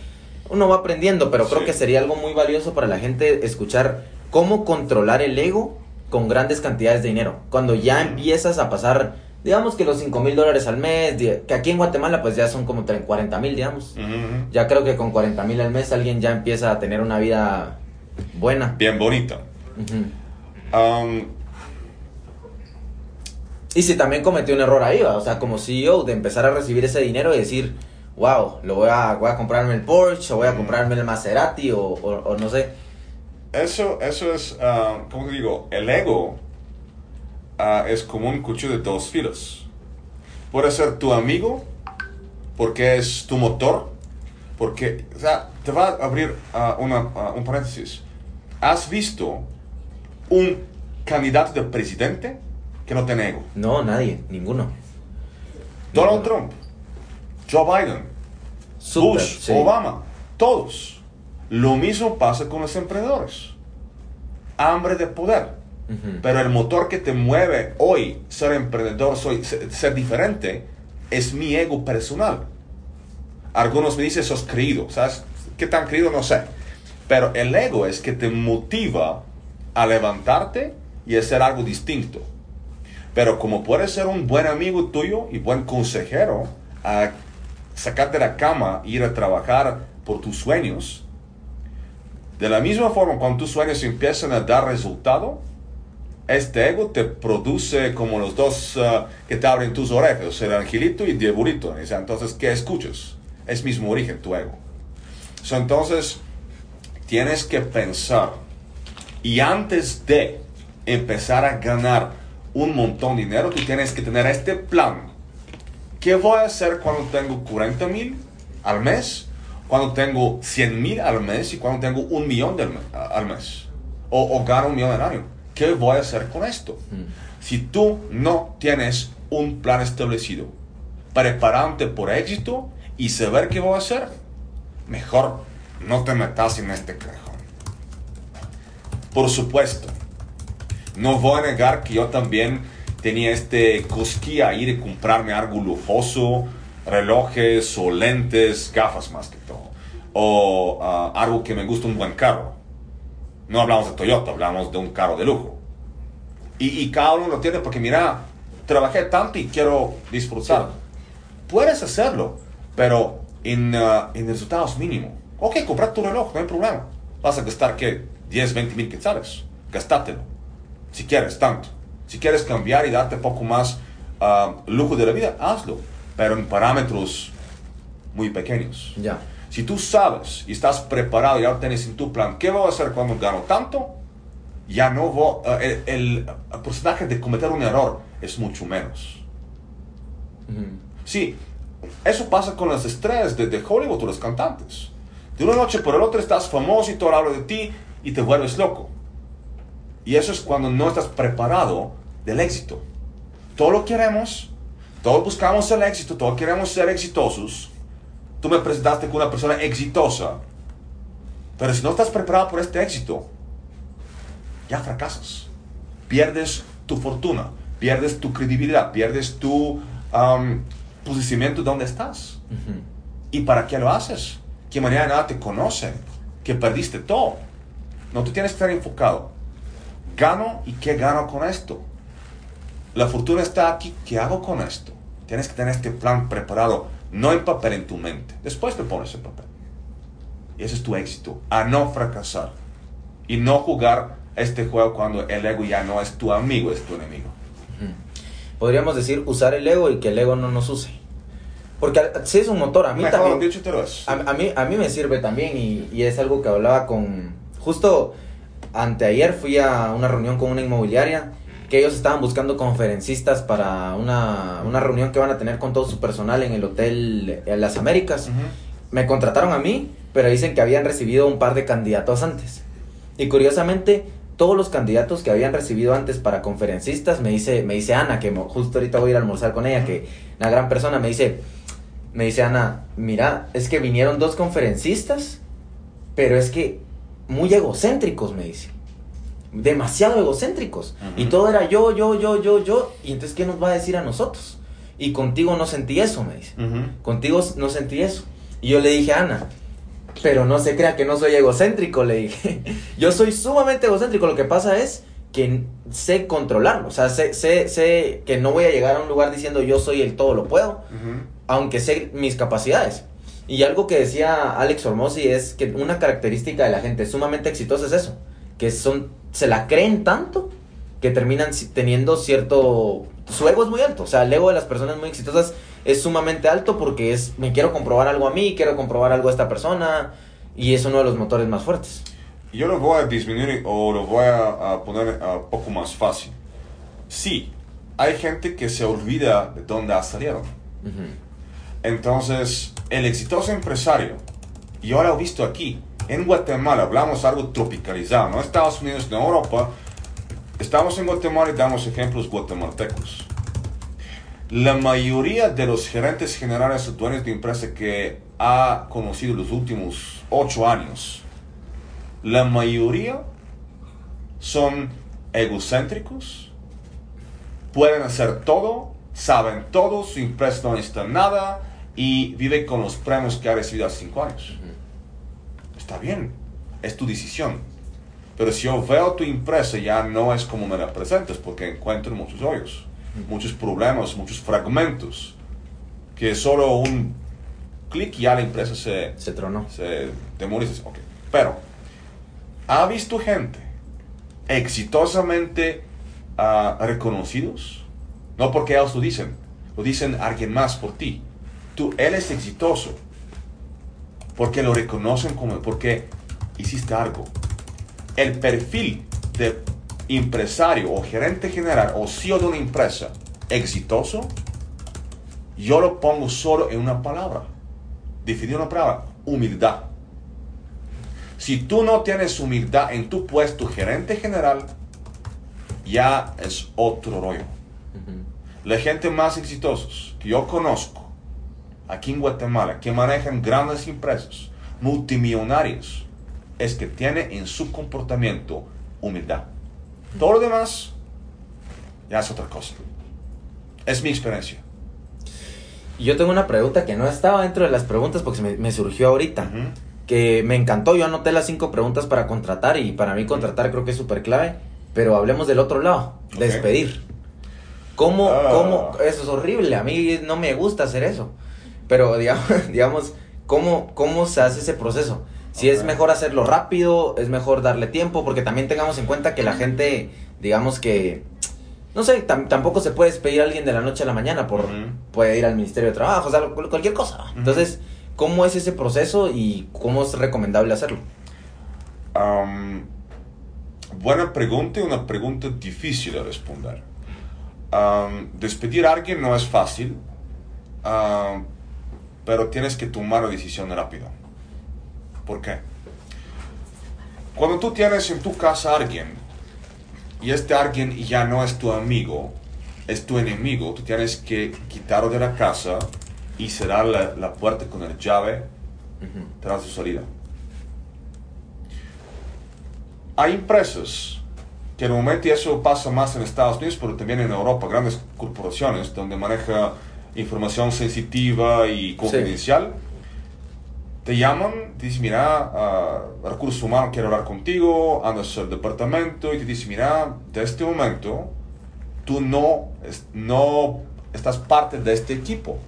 uno va aprendiendo, pero creo Sí. que sería algo muy valioso para la gente escuchar cómo controlar el ego con grandes cantidades de dinero. Cuando ya empiezas a pasar, digamos que los 5 mil dólares al mes, que aquí en Guatemala pues ya son como 40 mil, digamos. Ya creo que con 40 mil al mes alguien ya empieza a tener una vida buena. Bien bonita. Um, Y si también cometí un error ahí, ¿va? o sea, como CEO, de empezar a recibir ese dinero y decir, wow, lo voy a, voy a comprarme el Porsche, o voy a comprarme el Maserati, o, o- o no sé. Eso, eso es, ah, ¿cómo te digo? El ego ah, es como un cuchillo de dos filos. Puede ser tu amigo porque es tu motor, porque, o sea, te va a abrir ah, una, un paréntesis. ¿Has visto un candidato de presidente que no tiene ego? No, nadie, ninguno. Donald Trump, Joe Biden, Bush, sí. Obama, todos. Lo mismo pasa con los emprendedores. Hambre de poder. Ujú. Pero el motor que te mueve hoy, ser emprendedor, soy, ser, ser diferente, es mi ego personal. Algunos me dicen, sos creído. ¿Sabes qué tan creído? No sé. Pero el ego es que te motiva a levantarte y a hacer algo distinto. Pero como puedes ser un buen amigo tuyo y buen consejero, a sacarte de la cama ir a trabajar por tus sueños, de la misma forma cuando tus sueños empiezan a dar resultado, este ego te produce como los dos ah, que te abren tus orejas, el angelito y el diabolito. Entonces, ¿qué escuchas? Es mismo origen tu ego. So, entonces, tienes que pensar y antes de empezar a ganar un montón de dinero, tú tienes que tener este plan. ¿Qué voy a hacer cuando tengo 40 mil al mes? Cuando tengo 100 mil al mes y cuando tengo un millón del al mes? O, o gano un millón al año. ¿Qué voy a hacer con esto? Si tú no tienes un plan establecido, prepararte por éxito y saber qué voy a hacer, mejor no te metas en este cajón. Por supuesto, no voy a negar que yo también tenía este cosquilla ahí de comprarme algo lujoso, relojes o lentes, gafas más que todo. O ah, algo que me gusta un buen carro. No hablamos de Toyota, hablamos de un carro de lujo. Y, y cada uno lo tiene porque mira, trabajé tanto y quiero disfrutar. Puedes hacerlo, pero en, ah, en resultados mínimos. Ok, comprar tu reloj, no hay problema. Vas a gastar, ¿qué? 10, 20 mil quetzales. Gastátelo. Si quieres, tanto. Si quieres cambiar y darte poco más ah, lujo de la vida, hazlo. Pero en parámetros muy pequeños. Ya. Si tú sabes y estás preparado y ahora tienes en tu plan, ¿qué voy a hacer cuando gano tanto? Ya no voy, eh, el, el porcentaje de cometer un error es mucho menos. Sí, eso pasa con las estrellas de, de Hollywood o los cantantes. De una noche por el otro estás famoso y todo habla de ti y te vuelves loco. Y eso es cuando no estás preparado del éxito. Todos lo queremos, todos buscamos el éxito, todos queremos ser exitosos. Tú me presentaste como una persona exitosa, pero si no estás preparado por este éxito, ya fracasas. Pierdes tu fortuna, pierdes tu credibilidad, pierdes tu um, posicionamiento donde estás. ¿Y para qué lo haces? Que mañana nada te conocen, que perdiste todo. No, tú tienes que estar enfocado. Gano y qué gano con esto. La fortuna está aquí, ¿qué hago con esto? Tienes que tener este plan preparado, no en papel en tu mente. Después te pones en papel. Y ese es tu éxito, a no fracasar. Y no jugar este juego cuando el ego ya no es tu amigo, es tu enemigo. Podríamos decir usar el ego y que el ego no nos use. Porque si es un motor, a mí Mejor también. dicho te lo es. A, a mí, a mí me sirve también y, y es algo que hablaba con... Justo anteayer fui a una reunión con una inmobiliaria que ellos estaban buscando conferencistas para una, una reunión que van a tener con todo su personal en el Hotel Las Américas. Me contrataron a mí, pero dicen que habían recibido un par de candidatos antes. Y curiosamente, todos los candidatos que habían recibido antes para conferencistas, me dice, me dice Ana, que justo ahorita voy a ir a almorzar con ella, que una gran persona, me dice, me dice Ana, mira, es que vinieron dos conferencistas, pero es que muy egocéntricos, me dice. Demasiado egocéntricos. Ujú. Y todo era yo, yo, yo, yo, yo. Y entonces, ¿qué nos va a decir a nosotros? Y contigo no sentí eso, me dice. Ujú. Contigo no sentí eso. Y yo le dije a Ana, pero no se crea que no soy egocéntrico, le dije. Yo soy sumamente egocéntrico. Lo que pasa es que sé controlarlo. O sea, sé, sé, sé que no voy a llegar a un lugar diciendo yo soy el todo lo puedo, Ujú. aunque sé mis capacidades. Y algo que decía Alex Hormozzi es que una característica de la gente sumamente exitosa es eso, que son se la creen tanto que terminan teniendo cierto su ego es muy alto, o sea, el ego de las personas muy exitosas es sumamente alto porque es me quiero comprobar algo a mí, quiero comprobar algo a esta persona y es uno de los motores más fuertes. Yo lo voy a disminuir o lo voy a, a poner un poco más fácil. Sí, hay gente que se olvida de dónde salieron. Entonces, el exitoso empresario, y ahora he visto aquí, en Guatemala, hablamos algo tropicalizado, no Estados Unidos, no Europa, estamos en Guatemala y damos ejemplos guatemaltecos. La mayoría de los gerentes generales o dueños de empresa que ha conocido los últimos ocho años, la mayoría son egocéntricos, pueden hacer todo, saben todo, su empresa no necesita nada y vive con los premios que ha recibido hace cinco años. Está bien, es tu decisión. Pero si yo veo tu empresa ya no es como me la presentas porque encuentro muchos hoyos, muchos problemas, muchos fragmentos, que solo un clic y ya la empresa se, Se tronó. se demoniza. Ok. Pero, ¿ha visto gente exitosamente ah, reconocidos? No porque ellos lo dicen, lo dicen alguien más por ti. Tú, él es exitoso porque lo reconocen como, porque hiciste algo. El perfil de empresario o gerente general o CEO de una empresa exitoso, yo lo pongo solo en una palabra. Definir una palabra, humildad. Si tú no tienes humildad en tu puesto gerente general, ya es otro rollo. La gente más exitosos que yo conozco aquí en Guatemala, que manejan grandes empresas, multimillonarios, es que tiene en su comportamiento humildad. Todo lo demás ya es otra cosa. Es mi experiencia. Yo tengo una pregunta que no estaba dentro de las preguntas porque me, me surgió ahorita. Ujú. Que me encantó. Yo anoté las cinco preguntas para contratar y para mí contratar creo que es súper clave. Pero hablemos del otro lado. Despedir. ¿Cómo, Ah. cómo? Eso es horrible. A mí no me gusta hacer eso. Pero digamos, digamos ¿cómo, ¿cómo se hace ese proceso? Si es mejor hacerlo rápido, es mejor darle tiempo, porque también tengamos en cuenta que la gente, digamos que, no sé, tam- tampoco se puede despedir a alguien de la noche a la mañana por, puede ir al Ministerio de Trabajo, o sea, cual- cualquier cosa. Entonces, ¿cómo es ese proceso y cómo es recomendable hacerlo? Buena pregunta y una pregunta difícil de responder. Despedir a alguien no es fácil, pero tienes que tomar la decisión rápido. ¿Por qué? Cuando tú tienes en tu casa a alguien y este alguien ya no es tu amigo, es tu enemigo, tú tienes que quitarlo de la casa y cerrar la, la puerta con la llave tras su salida. Hay empresas que normalmente y eso pasa más en Estados Unidos, pero también en Europa, grandes corporaciones donde maneja información sensitiva y confidencial. Te llaman, te dicen, mira, ah, recursos humanos quiere hablar contigo, andas al departamento y te dicen, mira, de este momento tú no, no estás parte de este equipo.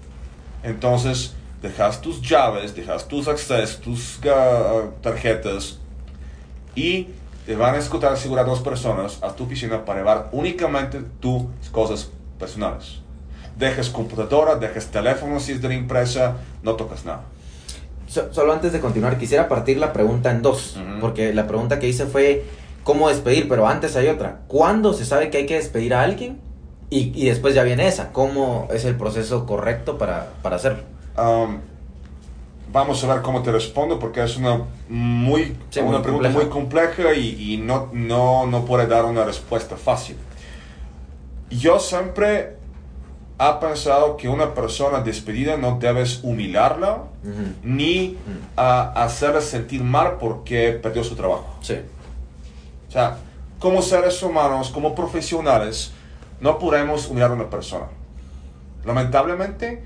Entonces, dejas tus llaves, dejas tus accesos, tus ah, tarjetas y te van a escuchar asegurar dos personas a tu oficina para llevar únicamente tus cosas personales. Dejas computadora, dejas teléfono si es de la empresa, no tocas nada. So- solo antes de continuar, quisiera partir la pregunta en dos, porque la pregunta que hice fue cómo despedir, pero antes hay otra. ¿Cuándo se sabe que hay que despedir a alguien? Y, y después ya viene esa. ¿Cómo es el proceso correcto para, para hacerlo? Um, vamos a ver cómo te respondo porque es una, muy, Sí, una muy pregunta compleja. muy compleja y, y no, no, no puede dar una respuesta fácil. Yo siempre he pensado que una persona despedida no debes humillarla Ujú. ni ah, hacerla sentir mal porque perdió su trabajo. Sí. O sea, como seres humanos, como profesionales, no podemos humillar a una persona. Lamentablemente,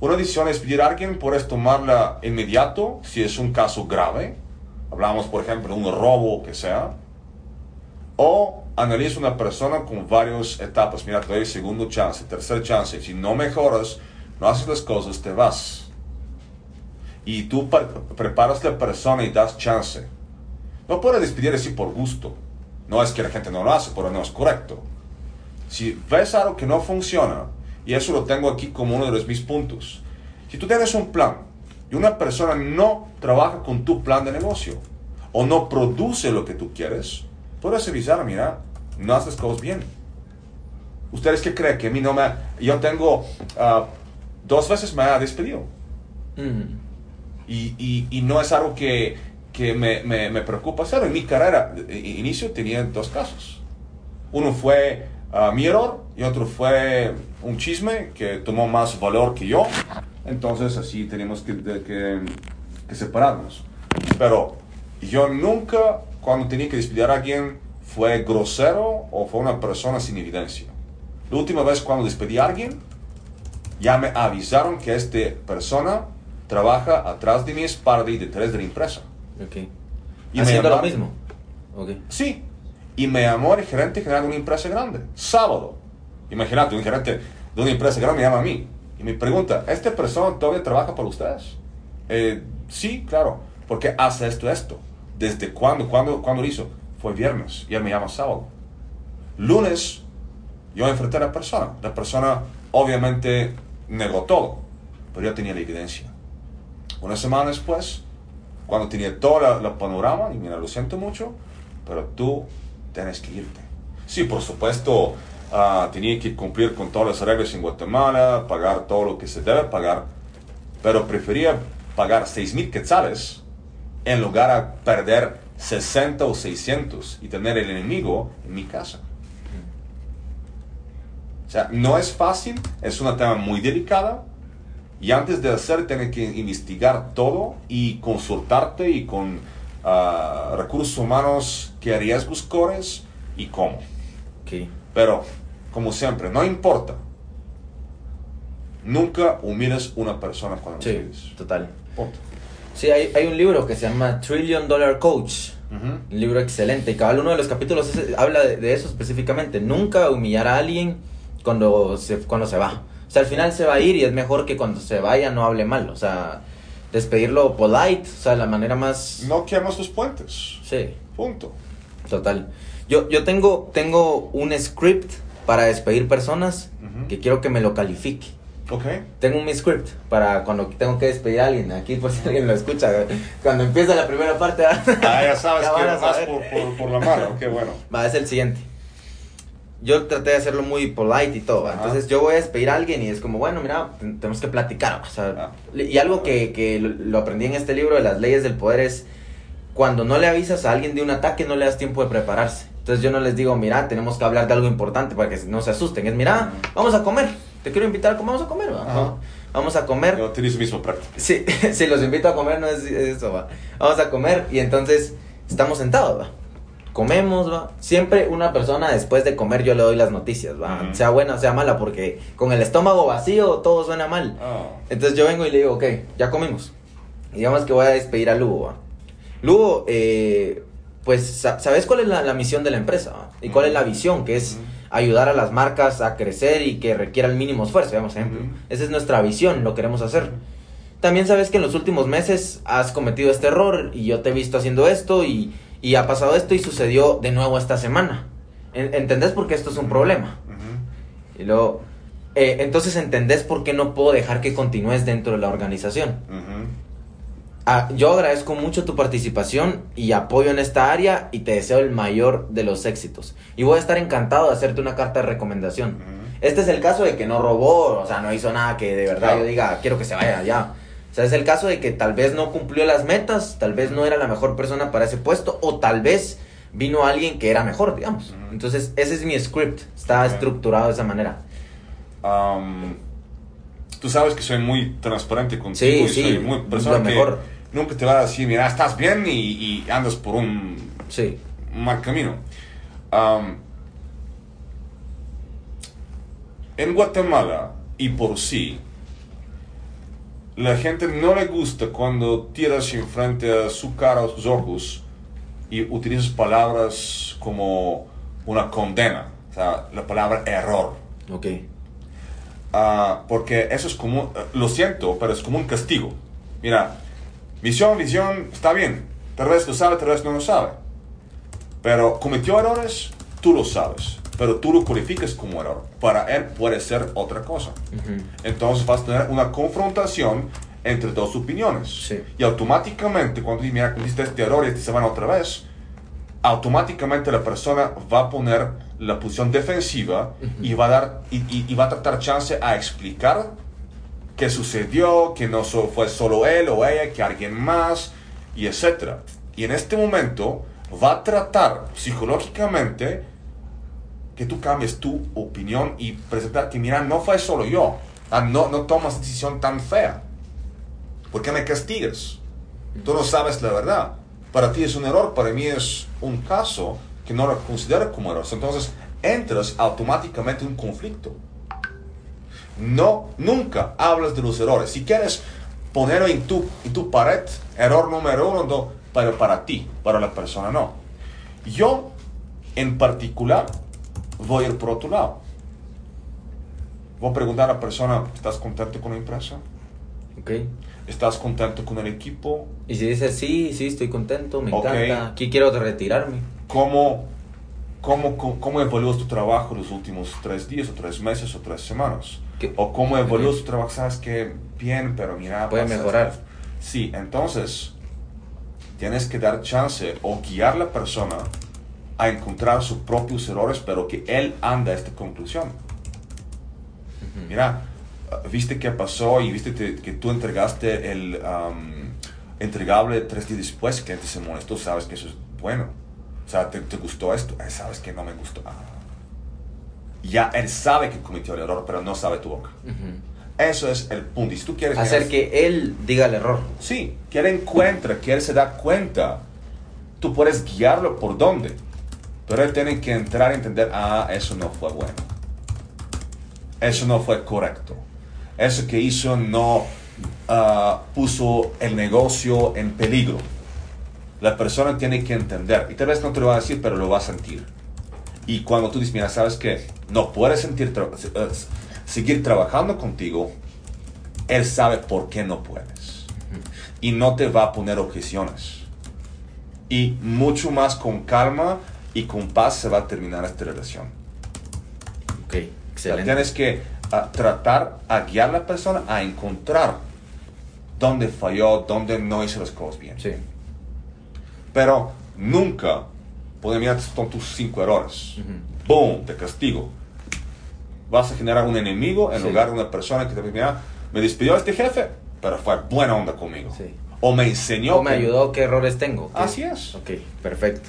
una decisión es pedir a alguien, puedes tomarla inmediato si es un caso grave. Hablamos, por ejemplo, de un robo o que sea. O analiza una persona con varias etapas. Mira, te doy segundo chance, tercer chance. Si no mejoras, no haces las cosas, te vas. Y tú pre- preparas la persona y das chance. No puedes despedir así por gusto. No es que la gente no lo hace, pero no es correcto. Si ves algo que no funciona, y eso lo tengo aquí como uno de los mis puntos, si tú tienes un plan y una persona no trabaja con tu plan de negocio o no produce lo que tú quieres, puedes avisar, mira, no haces cosas bien. ¿Ustedes qué creen? Que a mí no me... Yo tengo... ah, dos veces me ha despedido. Ujú. Y, y- y no es algo que, que me, me- me preocupa hacer. En mi carrera, inicio, tenía dos casos. Uno fue ah, mi error y otro fue un chisme que tomó más valor que yo. Entonces así tenemos que, de- que, que separarnos. Pero yo nunca, cuando tenía que despedir a alguien, fue grosero o fue una persona sin evidencia. La última vez cuando despedí a alguien, ya me avisaron que esta persona trabaja atrás de mi espalda y detrás de la empresa. Ok. Y me Haciendo lo mismo. Sí. Y me llamó el gerente general de una empresa grande. Sábado. Imagínate, un gerente de una empresa grande me llama a mí. Y me pregunta, ¿esta persona todavía trabaja para ustedes? Eh, sí, claro. Porque hace esto, esto. ¿Desde cuándo? ¿Cuándo, ¿Cuándo lo hizo? Fue viernes. Y él me llama sábado. Lunes, yo enfrenté a la persona. La persona obviamente negó todo. Pero yo tenía la evidencia. Una semana después, cuando tenía todo la panorama, y mira, lo siento mucho, pero tú tienes que irte. Sí, por supuesto, ah, tenía que cumplir con todas las reglas en Guatemala, pagar todo lo que se debe pagar, pero prefería pagar 6 mil quetzales en lugar a perder 60 o 600 y tener el enemigo en mi casa. O sea, no es fácil, es una tema muy delicada, y antes de hacer, tienes que investigar todo y consultarte y con ah, recursos humanos qué riesgos corres y cómo. Ok. Pero, como siempre, no importa. Nunca humilles una persona cuando Sí, total. Punto. Sí, hay, hay un libro que se llama Trillion Dollar Coach. Un libro excelente. Y cada uno de los capítulos es- habla de, de eso específicamente. Nunca humillar a alguien cuando se, cuando se va. O sea, al final se va a ir y es mejor que cuando se vaya no hable mal. O sea, despedirlo polite. O sea, la manera más... No quemas los puentes. Sí, Punto. total. Yo, yo tengo, tengo un script para despedir personas que quiero que me lo califique. Ok. Tengo un script para cuando tengo que despedir a alguien. Aquí, por si alguien lo escucha, cuando empieza la primera parte. Ah, ya sabes que vas por, por, por la mano. Qué bueno. Va, es el siguiente. Yo traté de hacerlo muy polite y todo. Entonces yo voy a despedir a alguien y es como, bueno, mira, ten- tenemos que platicar. o sea, Ah. Y algo que, que lo aprendí en este libro de las leyes del poder es, cuando no le avisas a alguien de un ataque, no le das tiempo de prepararse. Entonces yo no les digo, mira, tenemos que hablar de algo importante para que no se asusten. Es, mira, vamos a comer. Te quiero invitar a comer, vamos a comer. ¿va? Vamos a comer. Yo utilizo mismo práctica. Sí, si los invito a comer, no es eso, va. Vamos a comer y entonces estamos sentados, va. Comemos, va. Siempre una persona después de comer yo le doy las noticias, va. Sea buena o sea mala, porque con el estómago vacío todo suena mal. Ah. Entonces yo vengo y le digo, ok, ya comimos. Y digamos que voy a despedir a Lugo, va. Lugo, eh, pues, sa- ¿sabes cuál es la, la misión de la empresa? va? ¿Y cuál es la visión? Que es. Ayudar a las marcas a crecer y que requiera el mínimo esfuerzo, digamos, ejemplo. Esa es nuestra visión, lo queremos hacer. También sabes que en los últimos meses has cometido este error y yo te he visto haciendo esto y, y ha pasado esto y sucedió de nuevo esta semana. En- ¿Entendés por qué esto es un problema? Y luego, eh, entonces entendés por qué no puedo dejar que continúes dentro de la organización. Yo agradezco mucho tu participación y apoyo en esta área y te deseo el mayor de los éxitos. Y voy a estar encantado de hacerte una carta de recomendación. Este es el caso de que no robó, o sea, no hizo nada que de verdad Claro. yo diga, quiero que se vaya ya. O sea, es el caso de que tal vez no cumplió las metas, tal vez no era la mejor persona para ese puesto, o tal vez vino alguien que era mejor, digamos. Entonces, ese es mi script, está estructurado de esa manera. Am, tú sabes que soy muy transparente contigo Sí, y sí, soy muy persona lo que. Nunca te va a decir, mira, estás bien y, y andas por un Sí, mal camino. Am, en Guatemala y por sí, la gente no le gusta cuando tiras enfrente a su cara o sus ojos y utilizas palabras como una condena, o sea, la palabra error. ok. Ah, porque eso es como, lo siento, pero es como un castigo. Mira, visión, visión, está bien. Tal vez lo sabe, tal vez no lo sabe. Pero cometió errores, tú lo sabes. Pero tú lo cualificas como error. Para él puede ser otra cosa. Entonces vas a tener una confrontación entre dos opiniones. Sí. Y automáticamente, cuando dices, mira, cometiste este error y esta semana otra vez, automáticamente la persona va a poner la posición defensiva y va a dar y, y- y va a tratar chance a explicar qué sucedió, que no fue solo él o ella, que alguien más, y etcétera. Y en este momento va a tratar psicológicamente que tú cambies tu opinión y presentar que, mira, no fue solo yo. Ah, No, no tomas decisión tan fea. ¿Por qué me castigas? Tú no sabes la verdad. Para ti es un error, para mí es un caso que no lo considera como errores. Entonces entras automáticamente en un conflicto. No, nunca hablas de los errores. Si quieres ponerlo en tu, en tu pared, error número uno, no, pero para ti, para la persona no. Yo, en particular, voy a ir por otro lado. Voy a preguntar a la persona, ¿estás contento con la empresa? Ok. ¿Estás contento con el equipo? Y si dices, sí, sí, estoy contento, me Ok. encanta, aquí quiero retirarme. ¿Cómo, cómo, cómo, cómo evalúas tu trabajo los últimos tres días o tres meses o tres semanas? ¿Qué? ¿O cómo Ok. tu trabajo? Sabes que bien, pero mira... Puede mejorar. Sí, entonces tienes que dar chance o guiar a la persona a encontrar sus propios errores, pero que él anda a esta conclusión. Mira, uh, viste qué pasó y viste que, que tú entregaste el um, entregable tres días después, que antes se molestó, sabes que eso es bueno. O sea, ¿te, te gustó esto? Eh, sabes que no me gustó. Ah. Ya él sabe que cometió el error, pero no sabe tu boca. Eso es el punto. Y si tú quieres... Hacer que él diga el error. Sí, que él encuentre, que él se da cuenta. Tú puedes guiarlo por dónde. Pero él tiene que entrar a entender, ah, eso no fue bueno. Eso no fue correcto. Eso que hizo no ah, puso el negocio en peligro. La persona tiene que entender. Y tal vez no te lo va a decir, pero lo va a sentir. Y cuando tú dices, mira, sabes que no puedes sentir tra- eh, seguir trabajando contigo, él sabe por qué no puedes. Y no te va a poner objeciones. Y mucho más con calma y con paz se va a terminar esta relación. Ok, excelente. tienes que ah, tratar a guiar a la persona a encontrar dónde falló, dónde no hizo las cosas bien. Sí. Pero nunca mirar son tus cinco errores. ¡Boom! Te castigo. Vas a generar un enemigo en Sí. lugar de una persona que te mira, me despidió este jefe, pero fue buena onda conmigo. Sí. O me enseñó. ¿O me que- ayudó? ¿Qué errores tengo? ¿Qué? Así es. Ok, perfecto.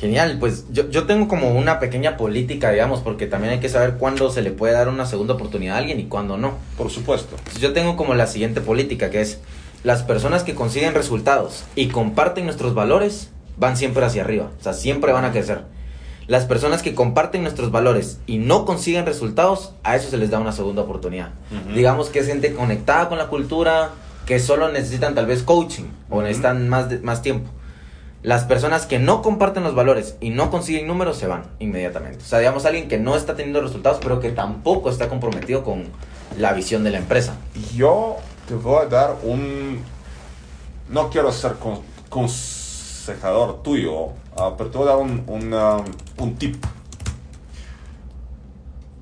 Genial, pues yo, yo tengo como una pequeña política, digamos, porque también hay que saber cuándo se le puede dar una segunda oportunidad a alguien y cuándo no. Por supuesto. Yo tengo como la siguiente política, que es las personas que consiguen resultados y comparten nuestros valores van siempre hacia arriba, o sea, siempre van a crecer. Las personas que comparten nuestros valores y no consiguen resultados, a eso se les da una segunda oportunidad. Ujú. Digamos que es gente conectada con la cultura, que solo necesitan tal vez coaching o Ujú. necesitan más, de- más tiempo. Las personas que no comparten los valores y no consiguen números se van inmediatamente. O sea, digamos alguien que no está teniendo resultados, pero que tampoco está comprometido con la visión de la empresa. Yo te voy a dar un... No quiero ser con- consejador tuyo, ah, pero te voy a dar un, un, um, un tip.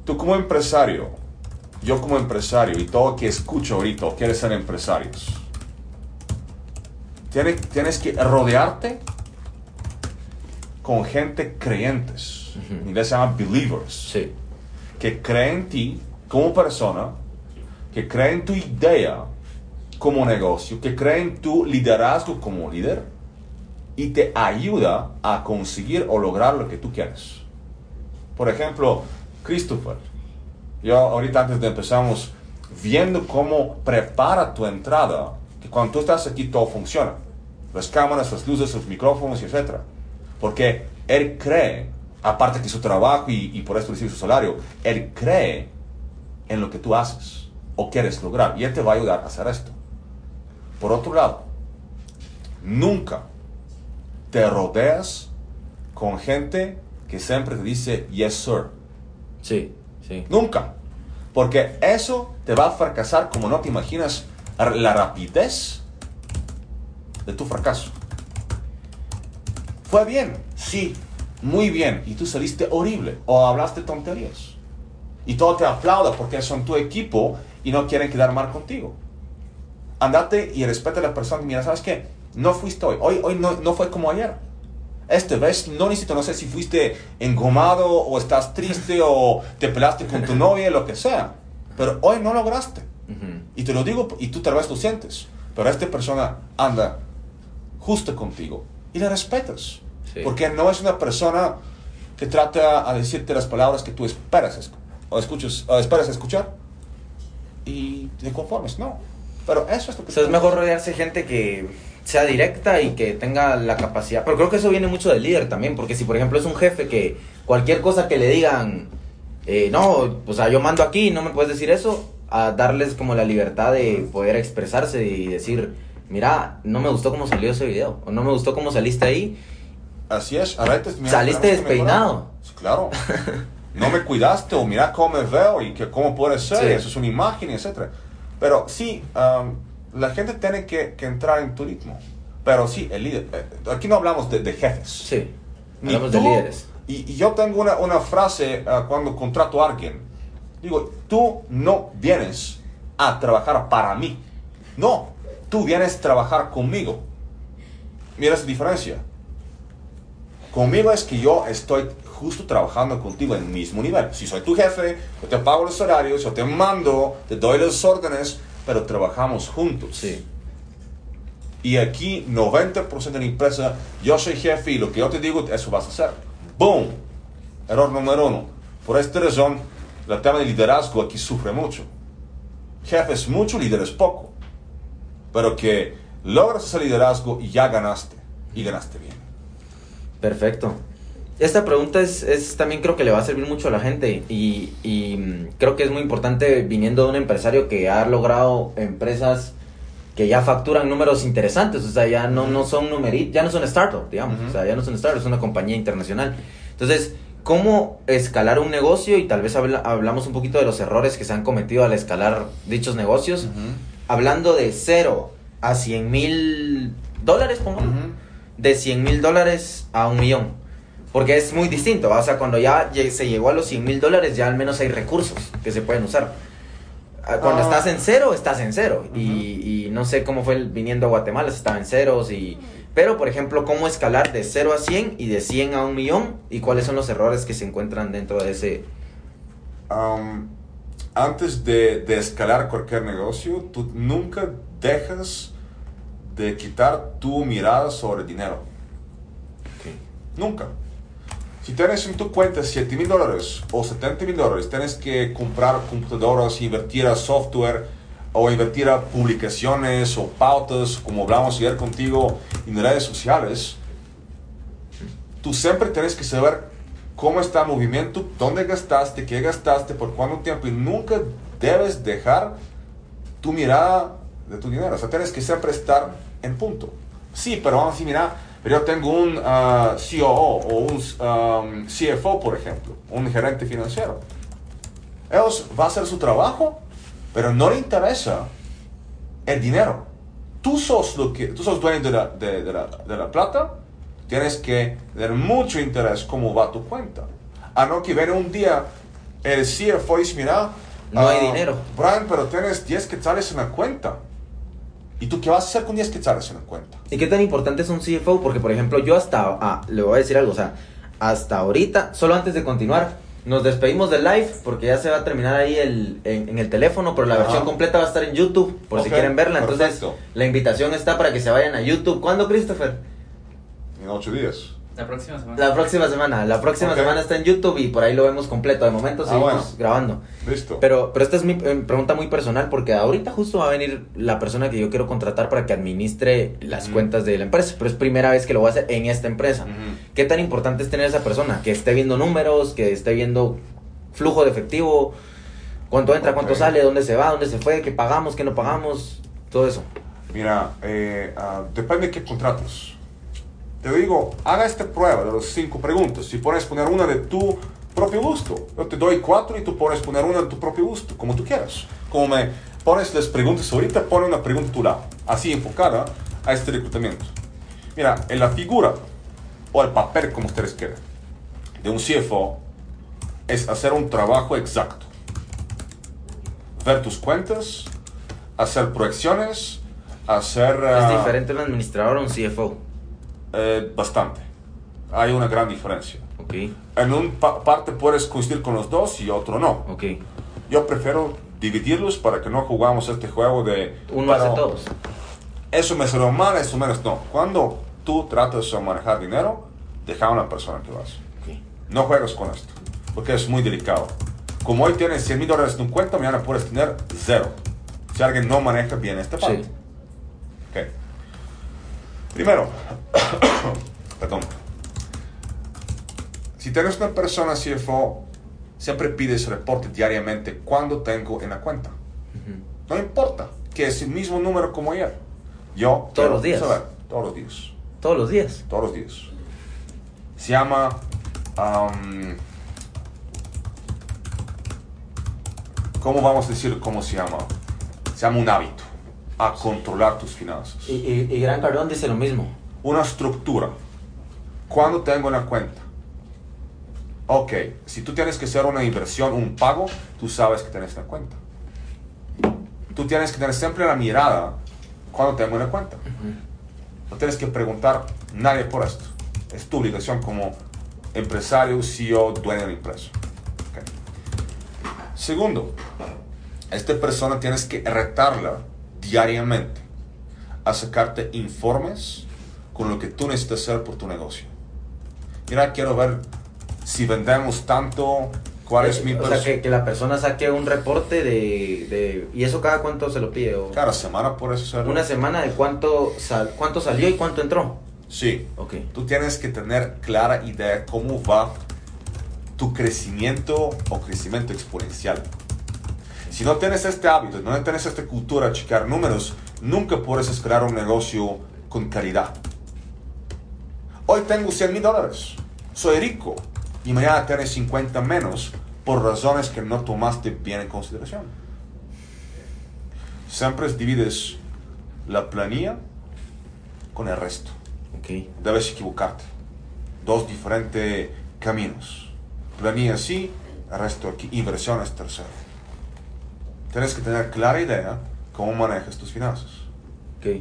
Tú como empresario, yo como empresario y todo que escucho ahorita o quieres ser empresarios, tienes, tienes que rodearte con gente creyentes. En inglés se llama believers Sí. que cree en ti como persona, que cree en tu idea como negocio, que cree en tu liderazgo como líder y te ayuda a conseguir o lograr lo que tú quieres. Por ejemplo, Christopher, yo ahorita antes de empezamos viendo cómo prepara tu entrada, que cuando tú estás aquí todo funciona. Las cámaras, las luces, los micrófonos, etc. Porque él cree, aparte que su trabajo y, por esto recibe su salario, él cree en lo que tú haces o quieres lograr y él te va a ayudar a hacer esto. Por otro lado, nunca te rodeas con gente que siempre te dice yes sir. Sí, sí. Nunca. Porque eso te va a fracasar como no te imaginas la rapidez de tu fracaso. Fue bien, sí, muy bien. Y tú saliste horrible o hablaste tonterías. Y todo te aplauda porque son tu equipo y no quieren quedar mal contigo. Andate y respeta a la persona. Mira, ¿sabes qué? No fuiste hoy. Hoy, hoy no, no fue como ayer. Esta vez no necesito, no sé si fuiste engomado o estás triste o te peleaste con tu novia, lo que sea. Pero hoy no lograste. Y te lo digo y tú tal vez lo sientes. Pero esta persona anda justo contigo y la respetas. Sí. Porque no es una persona que trata a decirte las palabras que tú esperas o, escuchas, o esperas escuchar y te conformes. No. Pero eso es lo que O sea, es mejor rodearse de gente que, sea directa y que tenga la capacidad. Pero creo que eso viene mucho del líder también, porque si por ejemplo es un jefe que cualquier cosa que le digan, eh, no, o sea, yo mando aquí, no me puedes decir eso, a darles como la libertad de poder expresarse y decir, mira, no me gustó cómo salió ese video, o no me gustó cómo saliste ahí. Así es, a veces mira, Saliste despeinado. Claro. No me cuidaste o mira cómo me veo y que cómo puede ser, Sí. eso es una imagen, etc. Pero sí, um, la gente tiene que, que entrar en tu ritmo. Pero sí, el líder, eh, aquí no hablamos de, de jefes. Sí, hablamos de líderes. Y, y yo tengo una, una frase ah, cuando contrato a alguien. Digo, tú no vienes a trabajar para mí. No, tú vienes a trabajar conmigo. Mira esa diferencia. Conmigo es que yo estoy justo trabajando contigo en el mismo nivel. Si soy tu jefe, yo te pago los horarios, yo te mando, te doy las órdenes, pero trabajamos juntos. Sí, Y aquí 90% de la empresa, yo soy jefe y lo que yo te digo, eso vas a hacer. ¡Boom! Error número uno. Por esta razón, el tema de liderazgo aquí sufre mucho. Jefe es mucho, líder es poco. Pero que logras ese liderazgo y ya ganaste. Y ganaste bien. perfecto. Esta pregunta es, es también creo que le va a servir mucho a la gente y, y, mm, creo que es muy importante viniendo de un empresario que ha logrado empresas que ya facturan números interesantes, o sea, ya no, no son numeritos, ya no son startup, digamos, o sea, ya no son startup, es una compañía internacional. Entonces, ¿cómo escalar un negocio? Y tal vez habla- hablamos un poquito de los errores que se han cometido al escalar dichos negocios, hablando de cero a 100 mil dólares, pongamos, Ujú. de 100 mil dólares a un millón. Porque es muy distinto, ¿va? o sea, cuando ya se llegó a los 100 mil dólares, ya al menos hay recursos que se pueden usar. Ah, Cuando Ah. estás en cero, estás en cero. Ujú. y, y no sé cómo fue el- viniendo a Guatemala, si estaba en ceros. Y... Pero, por ejemplo, cómo escalar de 0 a 100 y de 100 a un millón y cuáles son los errores que se encuentran dentro de ese... Um, antes de, de escalar cualquier negocio, tú nunca dejas de quitar tu mirada sobre el dinero. Nunca. Si tienes en tu cuenta 7 mil dólares o 70 mil dólares, tienes que comprar computadoras, invertir a software o invertir a publicaciones o pautas, como hablamos ayer contigo en redes sociales, tú siempre tienes que saber cómo está el movimiento, dónde gastaste, qué gastaste, por cuánto tiempo y nunca debes dejar tu mirada de tu dinero. O sea, tienes que siempre estar en punto. Sí, pero vamos a decir, mira, pero yo tengo un ah, COO o un um, CFO, por ejemplo, un gerente financiero. Ellos van a hacer su trabajo, pero no le interesa el dinero. Tú sos, lo que, tú sos dueño de la, de, de la, de la plata, tienes que tener mucho interés cómo va tu cuenta. A no que viene un día el CFO y dice, mira, No hay ah, dinero. Brian, pero tienes 10 quetzales en la cuenta. ¿Y tú qué vas a hacer con 10 quetzales en la cuenta? ¿Y qué tan importante es un CFO? Porque, por ejemplo, yo hasta, ah, le voy a decir algo, o sea, hasta ahorita, solo antes de continuar, nos despedimos del live porque ya se va a terminar ahí el, en, en el teléfono, pero la Ajá. versión completa va a estar en YouTube, por si quieren verla. Entonces, perfecto. la invitación está para que se vayan a YouTube. ¿Cuándo, Christopher? En 8 días. La próxima semana. La próxima semana. La próxima Ok. semana está en YouTube y por ahí lo vemos completo. De momento Ah, seguimos bueno. grabando. Listo. Pero, pero esta es mi eh, pregunta muy personal porque ahorita justo va a venir la persona que yo quiero contratar para que administre las Ujú. cuentas de la empresa. Pero es primera vez que lo voy a hacer en esta empresa. Ujú. ¿Qué tan importante es tener esa persona? Que esté viendo números, que esté viendo flujo de efectivo, cuánto entra, cuánto Ok. sale, dónde se va, dónde se fue, qué pagamos, qué no pagamos, todo eso. Mira, eh, ah, depende de qué contratos. Te digo, haga esta prueba de las cinco preguntas. Si puedes poner una de tu propio gusto, yo te doy cuatro y tú puedes poner una de tu propio gusto, como tú quieras. Como me pones las preguntas ahorita, pone una pregunta a tu lado, así enfocada a este reclutamiento. Mira, en la figura o el papel, como ustedes quieran, de un CFO es hacer un trabajo exacto. Ver tus cuentas, hacer proyecciones, hacer... Es ah, diferente un administrador a un CFO. Eh, bastante. Hay una gran diferencia. Ok, En un pa- parte puedes coincidir con los dos y otro no. ok. Yo prefiero dividirlos para que no jugamos este juego de... Uno hace todos. Eso me salió mal, eso menos no. Cuando tú tratas de manejar dinero, deja a una persona que vas. Ok. No juegas con esto, porque es muy delicado. Como hoy tienes 100 mil dólares en un cuenta, mañana puedes tener cero. Si alguien no maneja bien esta parte. Sí. Primero, perdón. Si tienes una persona CFO, siempre pides reporte diariamente cuando tengo en la cuenta. No importa que es el mismo número como ayer. Yo Todos los días. saber, todos los días. Todos los días. Todos los días. Se llama. am, ¿Cómo vamos a decir cómo se llama? Se llama un hábito. A controlar tus finanzas. Y, y- y Gran Cardón dice lo mismo. Una estructura. ¿Cuándo tengo una cuenta? Ok, si tú tienes que hacer una inversión, un pago, tú sabes que tienes una cuenta. Tú tienes que tener siempre la mirada cuando tengo una cuenta. No tienes que preguntar nadie por esto. Es tu obligación como empresario, CEO, dueño de la empresa. Segundo, a esta persona tienes que retarla diariamente a sacarte informes con lo que tú necesitas hacer por tu negocio. Mira, quiero ver si vendemos tanto, cuál es mi O sea, que, que la persona saque un reporte de, de- ¿Y eso cada cuánto se lo pide? O Cada semana por eso hacerlo. Una semana de cuánto, sal- cuánto salió y cuánto entró. Sí. Ok. Tú tienes que tener clara idea cómo va tu crecimiento o crecimiento exponencial. Si no tienes este hábito, no tienes esta cultura de checar números, nunca puedes crear un negocio con calidad. Hoy tengo 100 mil dólares, soy rico, y mañana tienes 50 menos por razones que no tomaste bien en consideración. Siempre divides la planilla con el resto Ok. debes equivocarte. Dos diferentes caminos. Planilla sí, el resto aquí, inversión es tercero. Tienes que tener clara idea cómo manejas tus finanzas. Ok.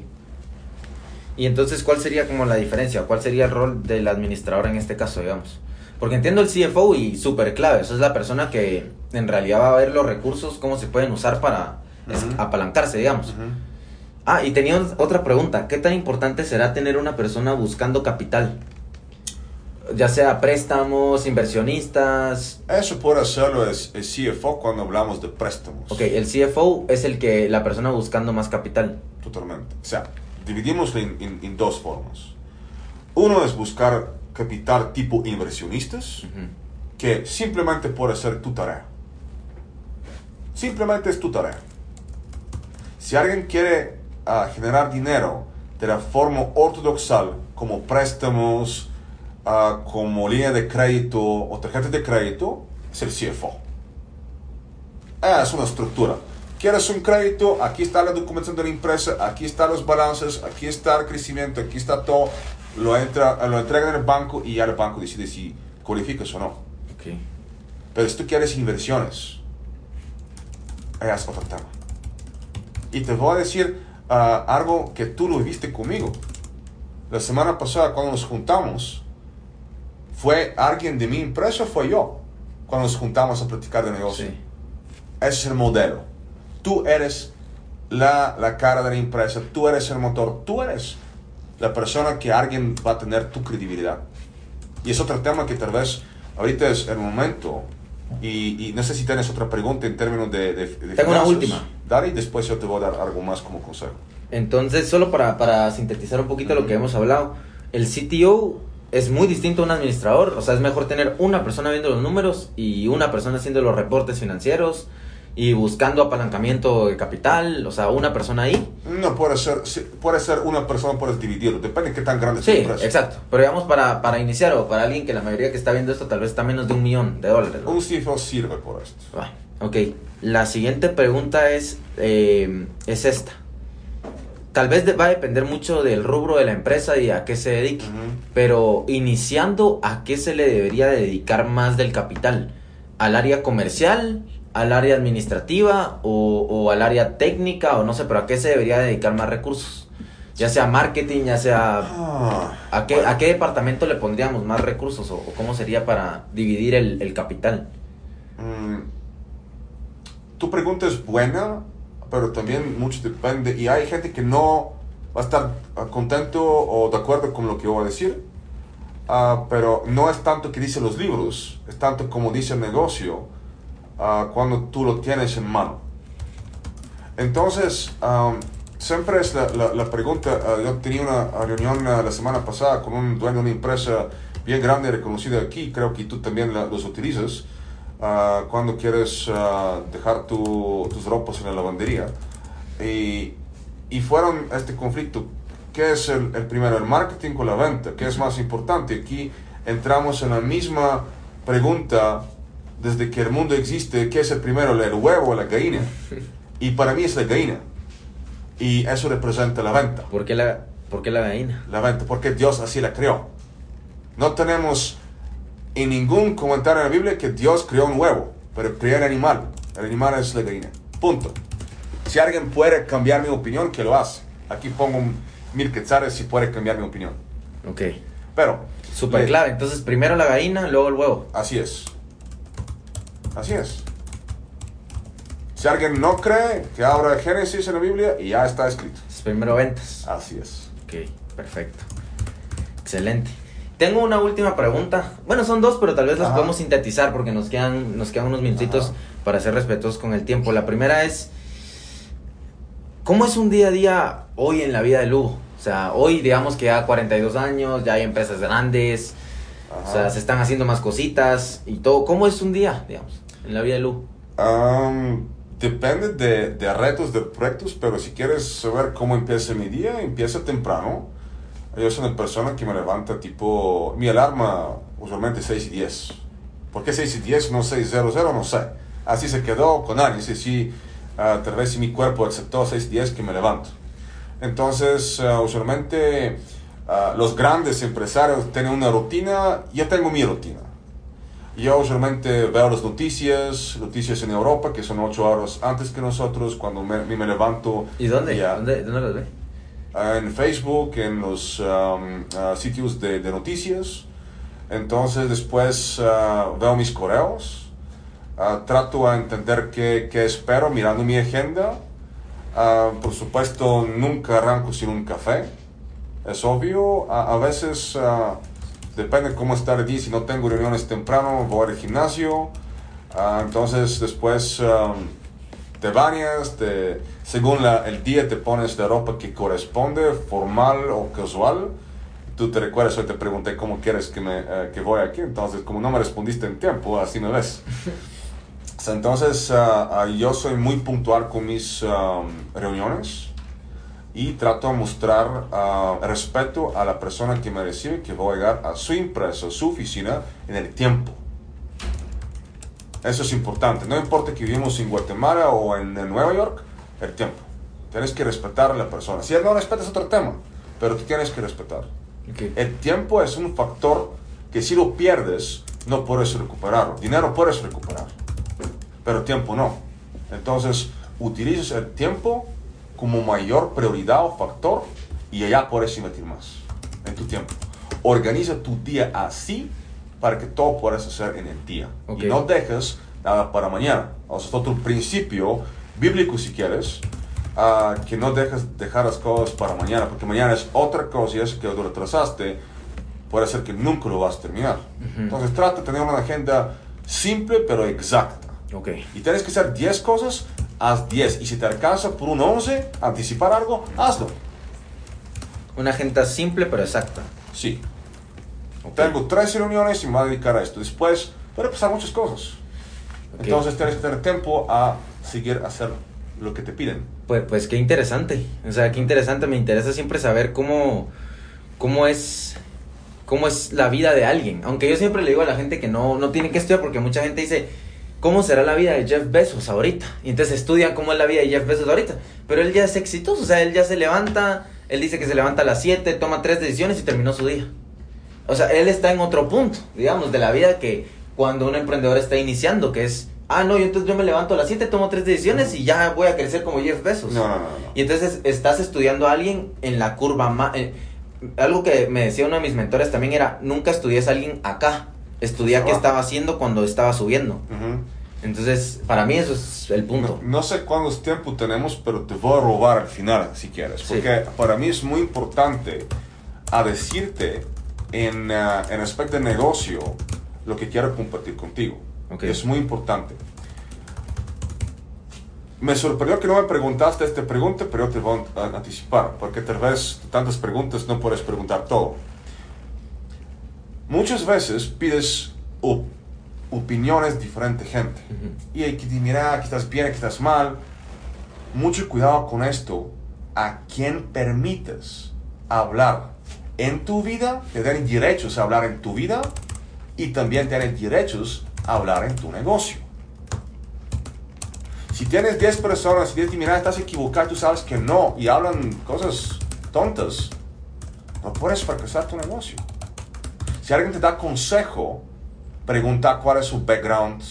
Y entonces, ¿cuál sería como la diferencia? ¿Cuál sería el rol del administrador en este caso, digamos? Porque entiendo el CFO y súper clave. Eso es la persona que en realidad va a ver los recursos, cómo se pueden usar para apalancarse, digamos. Ah, y tenía otra pregunta. ¿Qué tan importante será tener una persona buscando capital? Ya sea préstamos, inversionistas. Eso puede hacerlo el CFO cuando hablamos de préstamos. Ok, el CFO es el que la persona buscando más capital. Totalmente. O sea, dividimos en, en- en dos formas. Uno es buscar capital tipo inversionistas. Que simplemente puede ser tu tarea. Simplemente es tu tarea. Si alguien quiere ah, generar dinero de la forma ortodoxa, como préstamos, ah, como línea de crédito o tarjeta de crédito, es el CFO. Ah, es una estructura. ¿Quieres un crédito? Aquí está la documentación de la empresa, aquí están los balances, aquí está el crecimiento, aquí está todo. Lo, entra, lo entregan en el banco y ya el banco decide si cualificas o no. Ok. Pero si tú quieres inversiones, es otro tema. Y te voy a decir ah, algo que tú lo viste conmigo. La semana pasada cuando nos juntamos, ¿fue alguien de mi empresa fue yo? Cuando nos juntamos a platicar de negocio. Sí. Ese es el modelo. Tú eres la, la cara de la empresa, tú eres el motor, tú eres la persona que alguien va a tener tu credibilidad. Y es otro tema que tal vez ahorita es el momento. Y, y no sé si tienes otra pregunta en términos de, de, de Tengo una última. Dale y después yo te voy a dar algo más como consejo. Entonces, solo para, para sintetizar un poquito lo que hemos hablado, el CTO es muy distinto a un administrador, o sea, es mejor tener una persona viendo los números y una persona haciendo los reportes financieros y buscando apalancamiento de capital, o sea, una persona ahí. No puede ser, puede ser una persona, puedes dividirlo, depende de qué tan grande es tu Sí, empresa. exacto. Pero digamos, para, para iniciar o para alguien que la mayoría que está viendo esto tal vez está menos de un millón de dólares. ¿no? Un CFO sirve por esto. Ah, Ok, la siguiente pregunta es, eh, es esta. Tal vez va a depender mucho del rubro de la empresa y a qué se dedique, pero iniciando, ¿a qué se le debería dedicar más del capital? ¿Al área comercial? ¿Al área administrativa? O, o al área técnica? O no sé, pero ¿a qué se debería dedicar más recursos? Ya sea marketing, ya sea... Ah, ¿A qué, bueno. ¿A qué departamento le pondríamos más recursos? ¿O, o cómo sería para dividir el, el capital? Mm, tu pregunta es buena, pero también mucho depende. Y hay gente que no va a estar ah, contento o de acuerdo con lo que voy a decir. Ah, pero no es tanto que dicen los libros, es tanto como dice el negocio ah, cuando tú lo tienes en mano. Entonces, am, siempre es la, la, la pregunta. ah, yo tenía una reunión la semana pasada con un dueño de una empresa bien grande, reconocida aquí. Creo que tú también la- los utilizas ah, cuando quieres ah, dejar tu- tus ropas en la lavandería. Y, y fueron este conflicto. ¿Qué es el, el primero? ¿El marketing o la venta? ¿Qué es más importante? Aquí entramos en la misma pregunta desde que el mundo existe. ¿Qué es el primero? ¿El huevo o la gallina? Y para mí es la gallina. Y eso representa la venta. ¿Por qué la, por qué la gallina? La venta, porque Dios así la creó. No tenemos en ningún comentario en la Biblia que Dios creó un huevo, pero creó el animal. El animal es la gallina. Punto. Si alguien puede cambiar mi opinión, que lo hace. Aquí pongo mil quetzales si puede cambiar mi opinión. Ok. Pero, Súper clave. Entonces, primero la gallina, luego el huevo. Así es. Así es. Si alguien no cree, que abra Génesis en la Biblia y ya está escrito. Entonces, primero ventas. Así es. Ok, perfecto. Excelente. Tengo una última pregunta. Bueno, son dos, pero tal vez las Ajá. podemos sintetizar porque nos quedan, nos quedan unos minutitos Ajá. para ser respetuosos con el tiempo. La primera es, ¿cómo es un día a día hoy en la vida de Lugo? O sea, hoy digamos que ya 42 años, ya hay empresas grandes, o sea, se están haciendo más cositas y todo. ¿Cómo es un día, digamos, en la vida de Lugo? Depende de, de retos, de proyectos, pero si quieres saber cómo empieza mi día, empieza temprano. Yo soy una persona que me levanta tipo... Mi alarma usualmente 6 y 10. ¿Por qué 6 y 10? No 6 0 0, no sé. Así se quedó con años. Y sí, ah, tal vez si mi cuerpo aceptó 6 y 10 que me levanto. Entonces, ah, usualmente ah, los grandes empresarios tienen una rutina. Yo tengo mi rutina. Yo usualmente veo las noticias, noticias en Europa, que son 8 horas antes que nosotros, cuando me, me levanto. ¿Y dónde? ya, ¿Dónde, dónde las ve? Ah, En Facebook, en los um, ah, sitios de, de noticias. Entonces después ah, veo mis correos, ah, trato a entender qué, qué espero mirando mi agenda. Por supuesto, nunca arranco sin un café, es obvio. A, a veces depende cómo está el día, si no tengo reuniones temprano, voy al gimnasio. Entonces después ah, te bañas, te, según la- el día te pones la ropa que corresponde, formal o casual. Tú te recuerdas, hoy te pregunté cómo quieres que, me, eh, que voy aquí, entonces como no me respondiste en tiempo, así me ves. Entonces ah, ah, yo soy muy puntual con mis ah, reuniones y trato de mostrar ah, respeto a la persona que me recibe, que voy a llegar a su empresa, a su oficina en el tiempo. Eso es importante. No importa que vivimos en Guatemala o en, en Nueva York, el tiempo. Tienes que respetar a la persona. Si él no respeta es otro tema, pero tú tienes que respetar. El tiempo es un factor que si lo pierdes, no puedes recuperarlo. Dinero puedes recuperar, pero tiempo no. Entonces, utilizas el tiempo como mayor prioridad o factor y allá puedes invertir más en tu tiempo. Organiza tu día así para que todo puedas hacer en el día. Ok. Y no dejes nada para mañana. O sea, es otro principio bíblico si quieres, ah, que no dejes dejar las cosas para mañana, porque mañana es otra cosa y eso que lo retrasaste puede ser que nunca lo vas a terminar. Entonces trata de tener una agenda simple pero exacta. Ok. Y tienes que hacer 10 cosas, haz 10. Y si te alcanza por un 11, anticipar algo, hazlo. Una agenda simple pero exacta. Sí. Ok. Tengo tres reuniones y me voy a dedicar a esto. Después puede pasar muchas cosas. Ok. Entonces tienes que tener tiempo a seguir hacer lo que te piden. Pues, pues qué interesante. O sea, qué interesante. Me interesa siempre saber cómo, cómo es cómo es la vida de alguien. Aunque yo siempre le digo a la gente que no, no tiene que estudiar porque mucha gente dice, ¿cómo será la vida de Jeff Bezos ahorita? Y entonces estudian cómo es la vida de Jeff Bezos ahorita. Pero él ya es exitoso. O sea, él ya se levanta, él dice que se levanta a las 7, toma tres decisiones y terminó su día. O sea, él está en otro punto, digamos, de la vida que cuando un emprendedor está iniciando, que es, ah, no, yo entonces yo me levanto a las 7, tomo tres decisiones y ya voy a crecer como Jeff Bezos. No, no, no. no. Y entonces estás estudiando a alguien en la curva más... algo que me decía uno de mis mentores también era, nunca estudies a alguien acá, estudia qué Ah. estaba haciendo cuando estaba subiendo. Ujú. Entonces, para mí eso es el punto. No, no sé cuántos tiempo tenemos, pero te voy a robar al final, si quieres. Sí. Porque para mí es muy importante a decirte en, ah, en aspecto de negocio lo que quiero compartir contigo. Ok. Es muy importante. me sorprendió que no me preguntaste esta pregunta, pero te voy a anticipar, porque tal vez tantas preguntas no puedes preguntar todo. Muchas veces pides op- opiniones de diferente gente. Y hay que decir, mira, aquí estás bien, aquí estás mal. Mucho cuidado con esto. ¿A quién permites hablar en tu vida? Te dan derechos a hablar en tu vida y también tienes derechos a hablar en tu negocio. Si tienes 10 personas y dices, mira, estás equivocado, tú sabes que no, y hablan cosas tontas, no puedes fracasar tu negocio. Si alguien te da consejo, pregunta cuál es su background,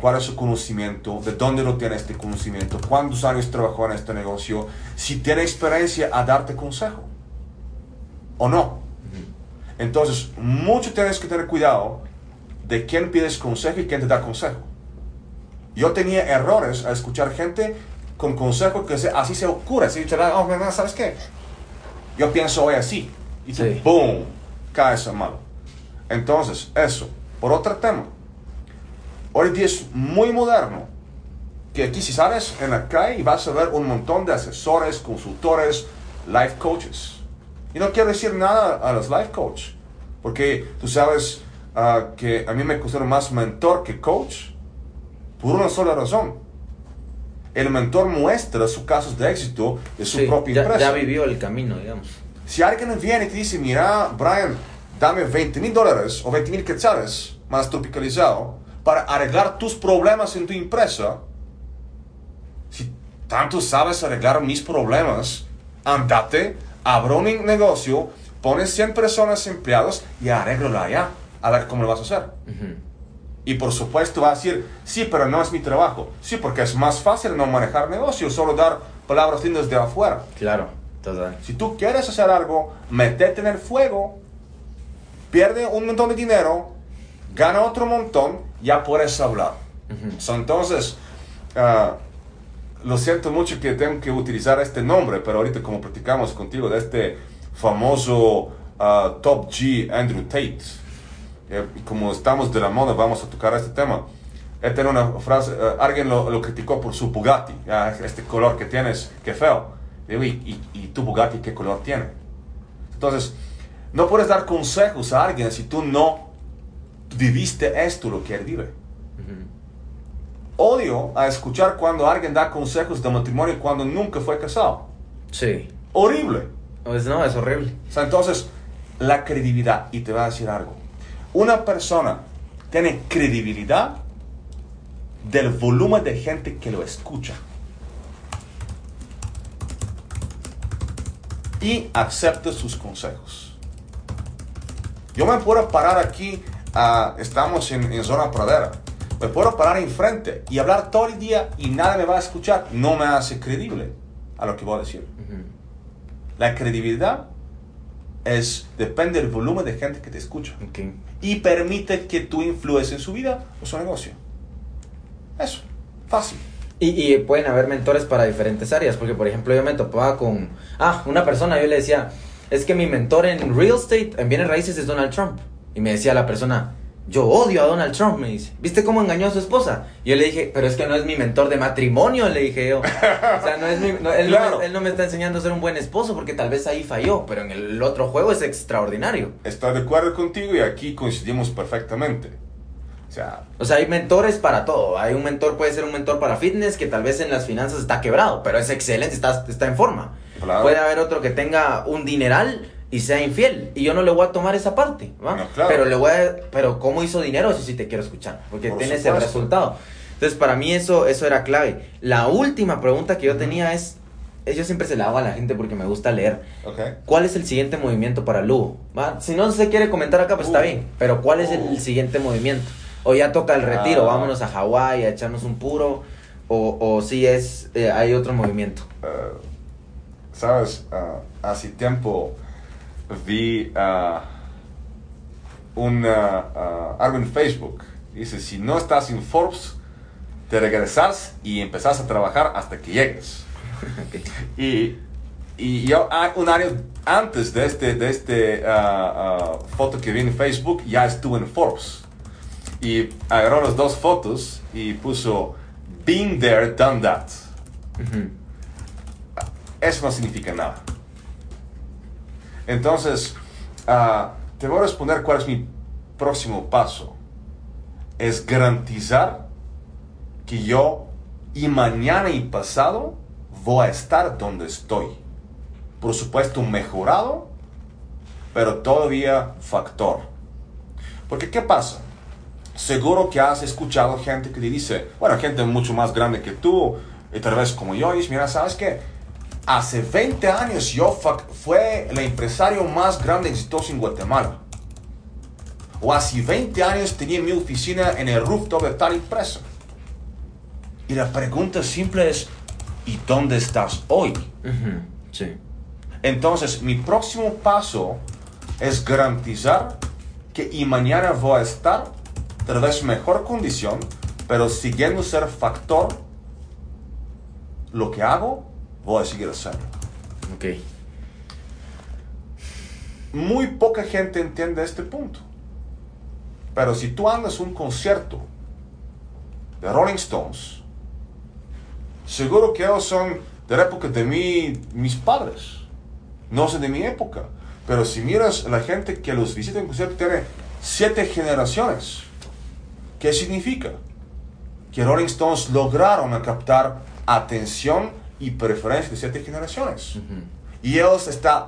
cuál es su conocimiento, de dónde lo tiene este conocimiento, cuántos años trabajó en este negocio, si tiene experiencia a darte consejo o no. Entonces, mucho tienes que tener cuidado de quién pides consejo y quién te da consejo. Yo tenía errores a escuchar gente con consejo que se- así se ocurre, así te da, oh, no, ¿sabes qué? Yo pienso hoy así. Y tú, Sí. boom, caes malo. Entonces, eso. Por otro tema, hoy día es muy moderno que aquí si sales en la calle y vas a ver un montón de asesores, consultores, life coaches. Y no quiero decir nada a los life coach, porque tú sabes ah, que a mí me considero más mentor que coach por una sola razón. El mentor muestra sus casos de éxito de su Sí, propia ya, empresa. ya vivió el camino, digamos. Si alguien viene y te dice, mira, Brian, dame 20 mil dólares o 20 mil quetzales, más tropicalizado, para arreglar tus problemas en tu empresa, si tanto sabes arreglar mis problemas, andate, abro un negocio, pones 100 personas empleados y arréglalo allá, a ver cómo lo vas a hacer. Y por supuesto va a decir, sí, pero no es mi trabajo. Sí, porque es más fácil no manejar negocios, solo dar palabras lindas de afuera. Claro, total. Si tú quieres hacer algo, metete en el fuego, pierde un montón de dinero, gana otro montón, ya puedes hablar. So, entonces, ah, lo siento mucho que tengo que utilizar este nombre, pero ahorita como platicamos contigo de este famoso ah, Top G Andrew Tate, eh, como estamos de la moda, vamos a tocar este tema. Él tiene una frase, eh, alguien lo, lo criticó por su Bugatti, ah, este color que tienes, qué feo. Digo, ¿y, y, y tu Bugatti qué color tiene? Entonces, no puedes dar consejos a alguien si tú no viviste esto, lo que él vive. Ujú. Odio a escuchar cuando alguien da consejos de matrimonio cuando nunca fue casado. Sí. Horrible. Pues no, es horrible. O sea, entonces, la credibilidad, y te voy a decir algo. Una persona tiene credibilidad del volumen de gente que lo escucha. Y acepta sus consejos. Yo me puedo parar aquí, ah, estamos en, en zona pradera. Me puedo parar enfrente y hablar todo el día y nadie me va a escuchar. No me hace creíble a lo que voy a decir. Ujú. La credibilidad es depende del volumen de gente que te escucha Ok. y permite que tú influyes en su vida o su negocio. Eso, fácil. Y, y pueden haber mentores para diferentes áreas, porque por ejemplo yo me topaba con, ah, una persona, yo le decía, es que mi mentor en real estate, en bienes raíces, es Donald Trump. Y me decía la persona, yo odio a Donald Trump, me dice, ¿viste cómo engañó a su esposa? Yo le dije, pero es que no es mi mentor de matrimonio, le dije yo. O sea, no es mi, no, él, no me, él no me está enseñando a ser un buen esposo, porque tal vez ahí falló, pero en el otro juego es extraordinario. Estoy de acuerdo contigo y aquí coincidimos perfectamente. O sea, O sea, hay mentores para todo. Hay un mentor, puede ser un mentor para fitness que tal vez en las finanzas está quebrado, pero es excelente, está, está en forma. Claro. Puede haber otro que tenga un dineral y sea infiel. Y yo no le voy a tomar esa parte, ¿va? No, claro. Pero le voy a, pero cómo hizo dinero, eso sí te quiero escuchar, porque Por tienes el resultado. Entonces, para mí eso, eso era clave. La última pregunta que yo tenía es, es- yo siempre se la hago a la gente porque me gusta leer. ¿Cuál es el siguiente movimiento para Lugo? ¿Va? Si no se quiere comentar acá, pues está Uh. bien. Pero ¿cuál es el Uh. siguiente movimiento? O ya toca el retiro, Ah. vámonos a Hawái a echarnos un puro. O, o si es, eh, hay otro movimiento. Eh, Sabes, Ah, hace tiempo vi ah, un, ah, ah, algo en Facebook. Dice, si no estás en Forbes, te regresas y empezás a trabajar hasta que llegues. Y, y yo, un año antes de este, de este foto que vi en Facebook, ya estuve en Forbes. Y agarró las dos fotos y puso, been there, done that. Ujú. Eso no significa nada. Entonces, ah, te voy a responder cuál es mi próximo paso. Es garantizar que yo y mañana y pasado voy a estar donde estoy. Por supuesto, mejorado, pero todavía factor. Porque, ¿qué pasa? Seguro que has escuchado gente que te dice, bueno, gente mucho más grande que tú, y tal vez como yo, y mira, ¿sabes qué? Hace 20 años yo fac- fue el empresario más grande y exitoso en Guatemala. O hace 20 años tenía mi oficina en el rooftop de tal empresa. Y la pregunta simple es, ¿y dónde estás hoy? Sí. Entonces, mi próximo paso es garantizar que y mañana voy a estar tal vez mejor condición, pero siguiendo ser factor, lo que hago, voy a seguir haciendo. Ok. Muy poca gente entiende este punto. Pero si tú andas un concierto de Rolling Stones, seguro que ellos son de la época de mi, mis padres. No sé de mi época. Pero si miras la gente que los visita en concierto, tiene siete generaciones. ¿Qué significa? Que Rolling Stones lograron captar atención y preferencia de siete generaciones. Y ellos están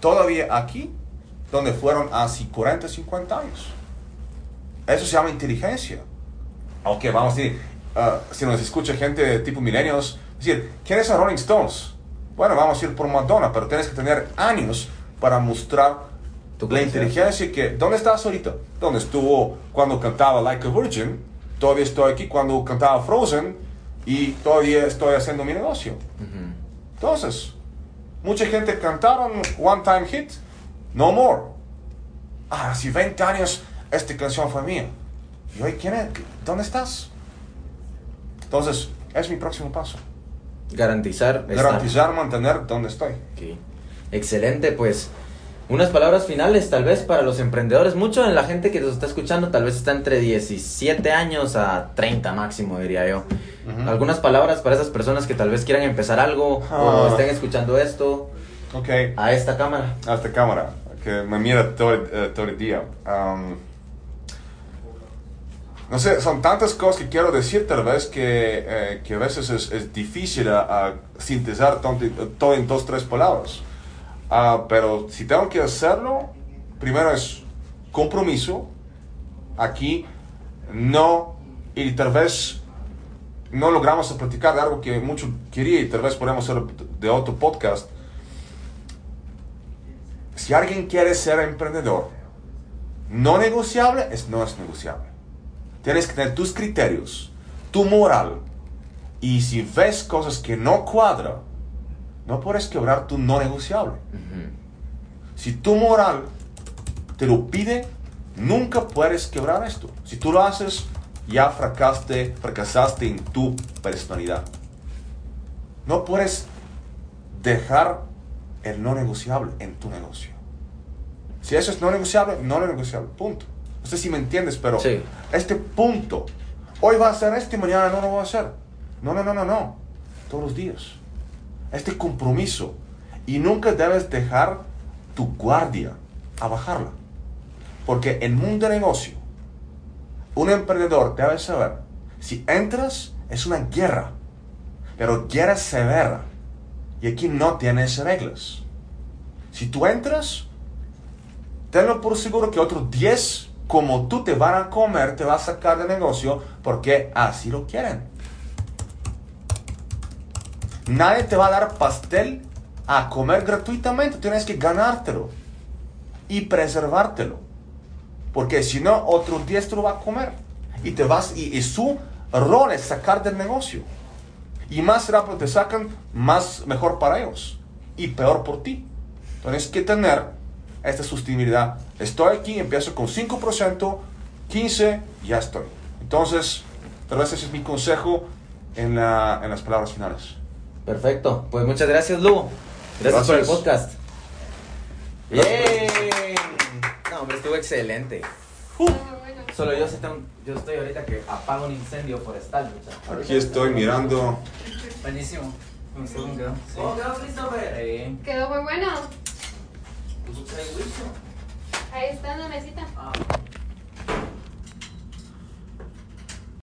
todavía aquí, donde fueron hace 40, 50 años. Eso se llama inteligencia. Ok, vamos a decir, ah, si nos escucha gente de tipo milenios, decir, ¿quiénes son Rolling Stones? Bueno, vamos a ir por Madonna, pero tienes que tener años para mostrar Tu la inteligencia que, ¿dónde estás ahorita? ¿Dónde estuvo cuando cantaba Like a Virgin? Todavía estoy aquí cuando cantaba Frozen y todavía estoy haciendo mi negocio. Ujú. Entonces, mucha gente cantaron One Time Hit, No More. Ah, hace 20 años esta canción fue mía. ¿Y hoy quién es? ¿Dónde estás? Entonces, es mi próximo paso. Garantizar. estar. Garantizar mantener donde estoy. Ok. Excelente, pues. Unas palabras finales, tal vez, para los emprendedores. Mucho de la gente que nos está escuchando, tal vez está entre 17 años a 30 máximo, diría yo. Ujú. Algunas palabras para esas personas que tal vez quieran empezar algo o Ah. estén escuchando esto Ok, a esta cámara. a esta cámara, que me mira todo, el- eh, todo el día. Um, no sé, son tantas cosas que quiero decir tal vez que, eh, que a veces es, es difícil sintetizar todo en dos, tres palabras. Ah, pero si tengo que hacerlo, primero es compromiso. Aquí no, y tal vez no logramos platicar de algo que mucho quería y tal vez podemos hacer de otro podcast. Si alguien quiere ser emprendedor, no negociable es no es negociable. Tienes que tener tus criterios, tu moral. Y si ves cosas que no cuadran, no puedes quebrar tu no negociable. Si tu moral te lo pide, nunca puedes quebrar esto. Si tú lo haces, ya fracasaste, fracasaste en tu personalidad. No puedes dejar el no negociable en tu negocio. Si eso es no negociable, no negociable. Punto. No sé si me entiendes, pero Sí. este punto, hoy va a ser este, mañana no lo va a hacer. No, no, no, no, no. Todos los días. Este compromiso. Y nunca debes dejar tu guardia a bajarla. Porque en mundo de negocio, un emprendedor debe saber, si entras, es una guerra. Pero guerra severa. Y aquí no tienes reglas. Si tú entras, tenlo por seguro que otros 10 como tú te van a comer, te va a sacar de negocio porque así lo quieren. Nadie te va a dar pastel a comer gratuitamente, tienes que ganártelo y preservártelo. Porque si no, otros 10 te lo va a comer. Y, te vas, y, y su rol es sacar del negocio. Y más rápido te sacan, más mejor para ellos. Y peor por ti. Tienes que tener esta sostenibilidad. Estoy aquí, empiezo con 5%, 15%, ya estoy. Entonces, vez ese es mi consejo en, la- en las palabras finales. Perfecto. Pues muchas gracias, Lugo. Gracias, por el Gracias. podcast. Bien. No, hombre, estuvo excelente. Solo yo, sí tengo- yo estoy ahorita que apago un incendio forestal. muchacho. Aquí estoy mirando Buenísimo. Cómo quedó. ¿Cómo quedó, Christopher? Quedó muy bueno. ¿Tú traes juicio? Ahí está en la mesita. Ah,